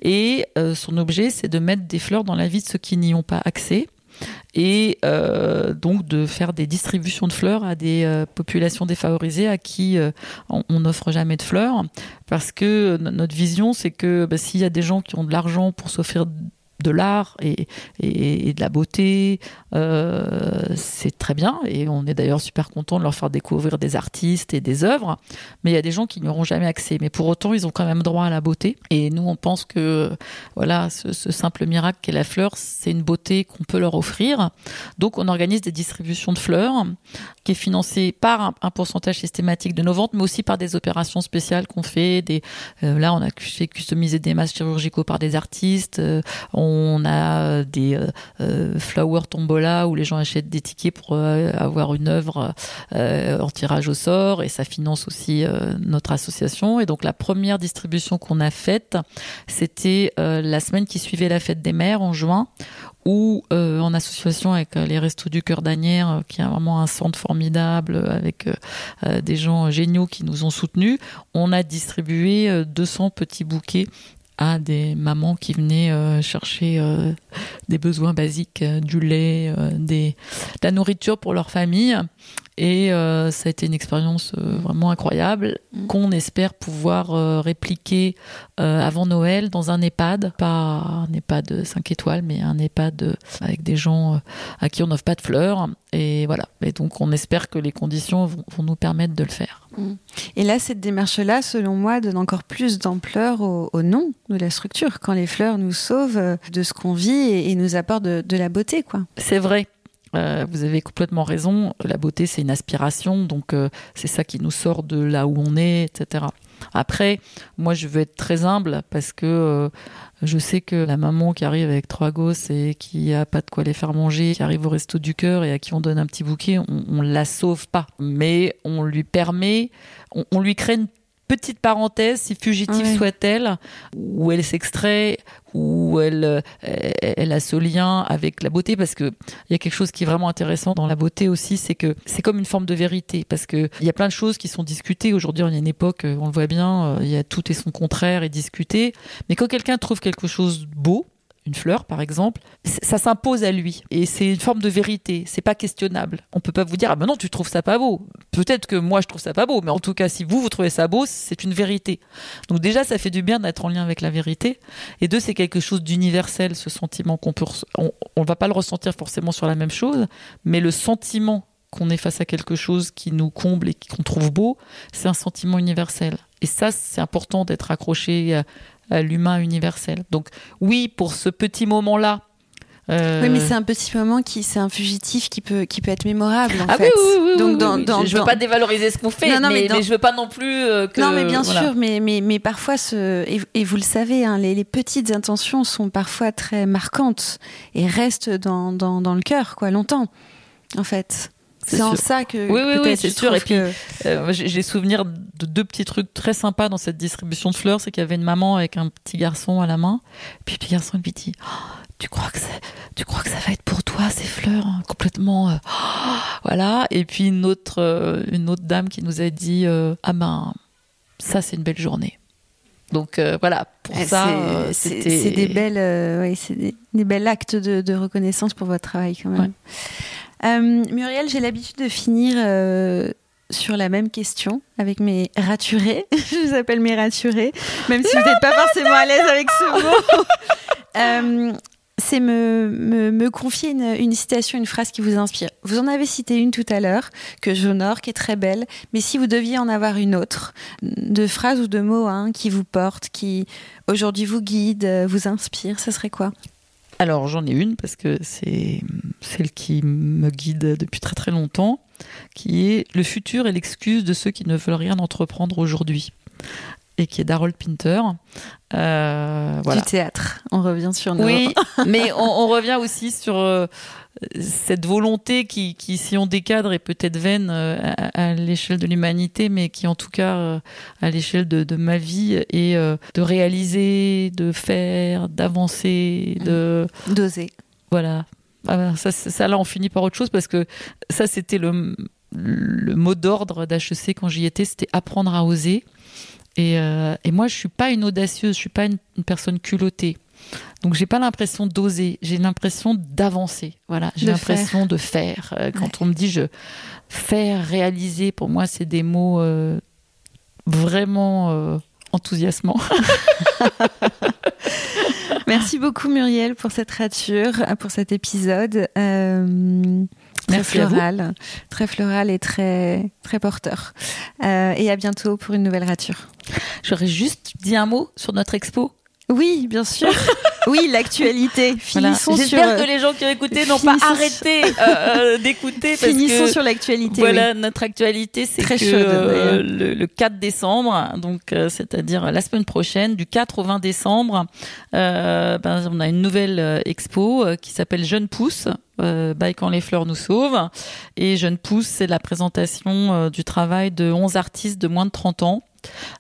Et son objet, c'est de mettre des fleurs dans la vie de ceux qui n'y ont pas accès. Et donc de faire des distributions de fleurs à des populations défavorisées à qui on n'offre jamais de fleurs. Parce que notre vision c'est que bah, s'il y a des gens qui ont de l'argent pour s'offrir de l'art et, de la beauté, euh, c'est très bien. Et on est d'ailleurs super content de leur faire découvrir des artistes et des œuvres. Mais il y a des gens qui n'y auront jamais accès. Mais pour autant, ils ont quand même droit à la beauté. Et nous, on pense que voilà, ce, simple miracle qu'est la fleur, c'est une beauté qu'on peut leur offrir. Donc, on organise des distributions de fleurs qui est financée par un, pourcentage systématique de nos ventes, mais aussi par des opérations spéciales qu'on fait. Euh, là, on a fait customiser des masques chirurgicaux par des artistes. Euh, On a des flower tombola où les gens achètent des tickets pour avoir une œuvre en tirage au sort et ça finance aussi notre association. Et donc la première distribution qu'on a faite, c'était la semaine qui suivait la fête des mères en juin ou euh, en association avec euh, les Restos du Cœur d'Anière, euh, qui a vraiment un centre formidable avec des gens géniaux qui nous ont soutenus, on a distribué 200 petits bouquets à des mamans qui venaient chercher des besoins basiques, du lait, des, de la nourriture pour leur famille. Et euh, ça a été une expérience euh, vraiment incroyable mm. qu'on espère pouvoir euh, répliquer avant Noël dans un EHPAD, pas un EHPAD 5 étoiles, mais un EHPAD avec des gens à qui on n'offre pas de fleurs. Et voilà. Et donc on espère que les conditions vont, nous permettre de le faire. Mm. Et là, cette démarche-là, selon moi, donne encore plus d'ampleur au, nom de la structure, quand les fleurs nous sauvent de ce qu'on vit et, nous apportent de, de la beauté, quoi. C'est vrai. Euh, vous avez complètement raison. La beauté, c'est une aspiration, donc euh, c'est ça qui nous sort de là où on est, etc. Après, moi, je veux être très humble parce que euh, je sais que la maman qui arrive avec trois gosses et qui a pas de quoi les faire manger, qui arrive au resto du cœur et à qui on donne un petit bouquet, on, on la sauve pas, mais on lui permet, on, lui crée petite parenthèse, si fugitive soit-elle, où elle s'extrait, où elle, euh, elle a ce lien avec la beauté, parce que il y a quelque chose qui est vraiment intéressant dans la beauté aussi, c'est que c'est comme une forme de vérité, parce que il y a plein de choses qui sont discutées. Aujourd'hui, il y a une époque, on le voit bien, euh, il y a tout et son contraire et discuté. Mais quand quelqu'un trouve quelque chose de beau, une fleur par exemple, ça s'impose à lui et c'est une forme de vérité, c'est pas questionnable. On peut pas vous dire ah ben non tu trouves ça pas beau. Peut-être que moi je trouve ça pas beau, mais en tout cas si vous vous trouvez ça beau, c'est une vérité. Donc déjà ça fait du bien d'être en lien avec la vérité et deux c'est quelque chose d'universel ce sentiment qu'on peut on, on va pas le ressentir forcément sur la même chose, mais le sentiment qu'on est face à quelque chose qui nous comble et qu'on trouve beau, c'est un sentiment universel. Et ça, c'est important d'être accroché l'humain universel. Donc oui, pour ce petit moment-là, euh, Oui, mais c'est un petit moment qui, c'est un fugitif qui peut, qui peut être mémorable. En ah fait. oui, oui, oui. Donc, dans, dans, je, veux pas dévaloriser ce qu'on fait, mais, mais, je veux pas non plus euh, que. Non, mais bien sûr, mais, mais, mais parfois, ce, et, vous le savez, hein, les, les, petites intentions sont parfois très marquantes et restent dans, dans, dans le cœur, quoi, longtemps, en fait. C'est en ça que. Oui, oui, oui, c'est sûr. Et puis, euh, j'ai souvenir de deux petits trucs très sympas dans cette distribution de fleurs. C'est qu'il y avait une maman avec un petit garçon à la main. Puis le petit garçon lui dit oh, Tu crois que tu crois que ça va être pour toi ces fleurs hein, complètement euh, voilà et puis une autre euh, une autre dame qui nous a dit ah ben ça c'est une belle journée donc voilà pour eh, ça c'est des belles ouais, c'est des, des, belles actes de, de, reconnaissance pour votre travail quand même euh, Muriel, j'ai l'habitude de finir euh, sur la même question avec mes raturés. je vous appelle mes raturés, même si vous n'êtes pas forcément à l'aise avec ce mot. Euh, c'est me, me, confier une, citation, une phrase qui vous inspire. Vous en avez cité une tout à l'heure, que j'honore, qui est très belle, mais si vous deviez en avoir une autre, de phrase ou de mots hein, qui vous porte, qui aujourd'hui vous guide, vous inspire, ce serait quoi? Alors j'en ai une parce que c'est celle qui me guide depuis très très longtemps, qui est le futur est l'excuse de ceux qui ne veulent rien entreprendre aujourd'hui et qui est d'Harold Pinter. Euh, voilà. Du théâtre, on revient sur nos... Oui, mais on, revient aussi sur euh, cette volonté qui, qui, si on décadre, est peut-être vaine euh, à, l'échelle de l'humanité, mais qui en tout cas euh, à l'échelle de, de, ma vie est de réaliser, de faire, d'avancer, de... D'oser. Voilà. Ah ben, ça, ça, là, on finit par autre chose parce que ça, c'était le, le mot d'ordre d'HEC quand j'y étais, c'était apprendre à oser. Et, euh, et, moi, je suis pas une audacieuse, je suis pas une, personne culottée. Donc, j'ai pas l'impression d'oser, j'ai l'impression d'avancer. Voilà, j'ai l'impression de faire. Euh, quand on me dit je faire, réaliser, pour moi, c'est des mots euh, vraiment enthousiasmants. Merci beaucoup Muriel pour cette rature, pour cet épisode. Euh, très floral, très floral et très très porteur. Euh, et à bientôt pour une nouvelle rature. J'aurais juste dit un mot sur notre expo. Oui, bien sûr. Oui, l'actualité. Finissons J'espère sur. que les gens qui ont écouté n'ont pas arrêté euh, d'écouter. Finissons sur l'actualité. Voilà, oui. notre actualité, c'est Très que chaude, euh, le, le 4 décembre, donc euh, c'est-à-dire la semaine prochaine, du 4 au 20 décembre, euh, ben, on a une nouvelle euh, expo euh, qui s'appelle Jeune Pousse. Euh, by quand les fleurs nous sauvent et Jeune Pousse c'est la présentation euh, du travail de 11 artistes de moins de 30 ans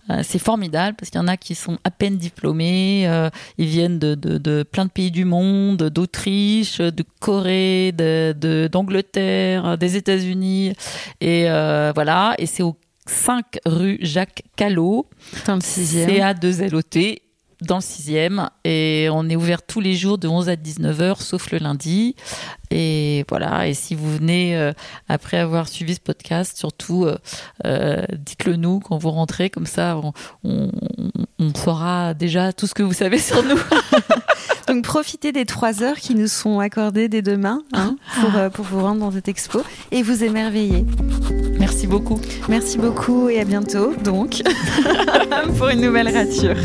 euh, c'est formidable parce qu'il y en a qui sont à peine diplômés, euh, ils viennent de, de, de, plein de pays du monde, d'Autriche, de Corée, de, d'Angleterre, des États-Unis, et euh, voilà. Et c'est au 5 rue Jacques Callot, Dans le sixième. CA2LOT dans le sixième. Et on est ouvert tous les jours de 11 à 19h sauf le lundi. Et voilà. Et si vous venez euh, après avoir suivi ce podcast surtout euh, euh, dites-le nous quand vous rentrez. Comme ça on, on, on, saura déjà tout ce que vous savez sur nous. Donc profitez des trois heures qui nous sont accordées dès demain hein, pour, euh, pour vous rendre dans cette expo et vous émerveiller. Merci beaucoup. Merci beaucoup et à bientôt donc pour une nouvelle rature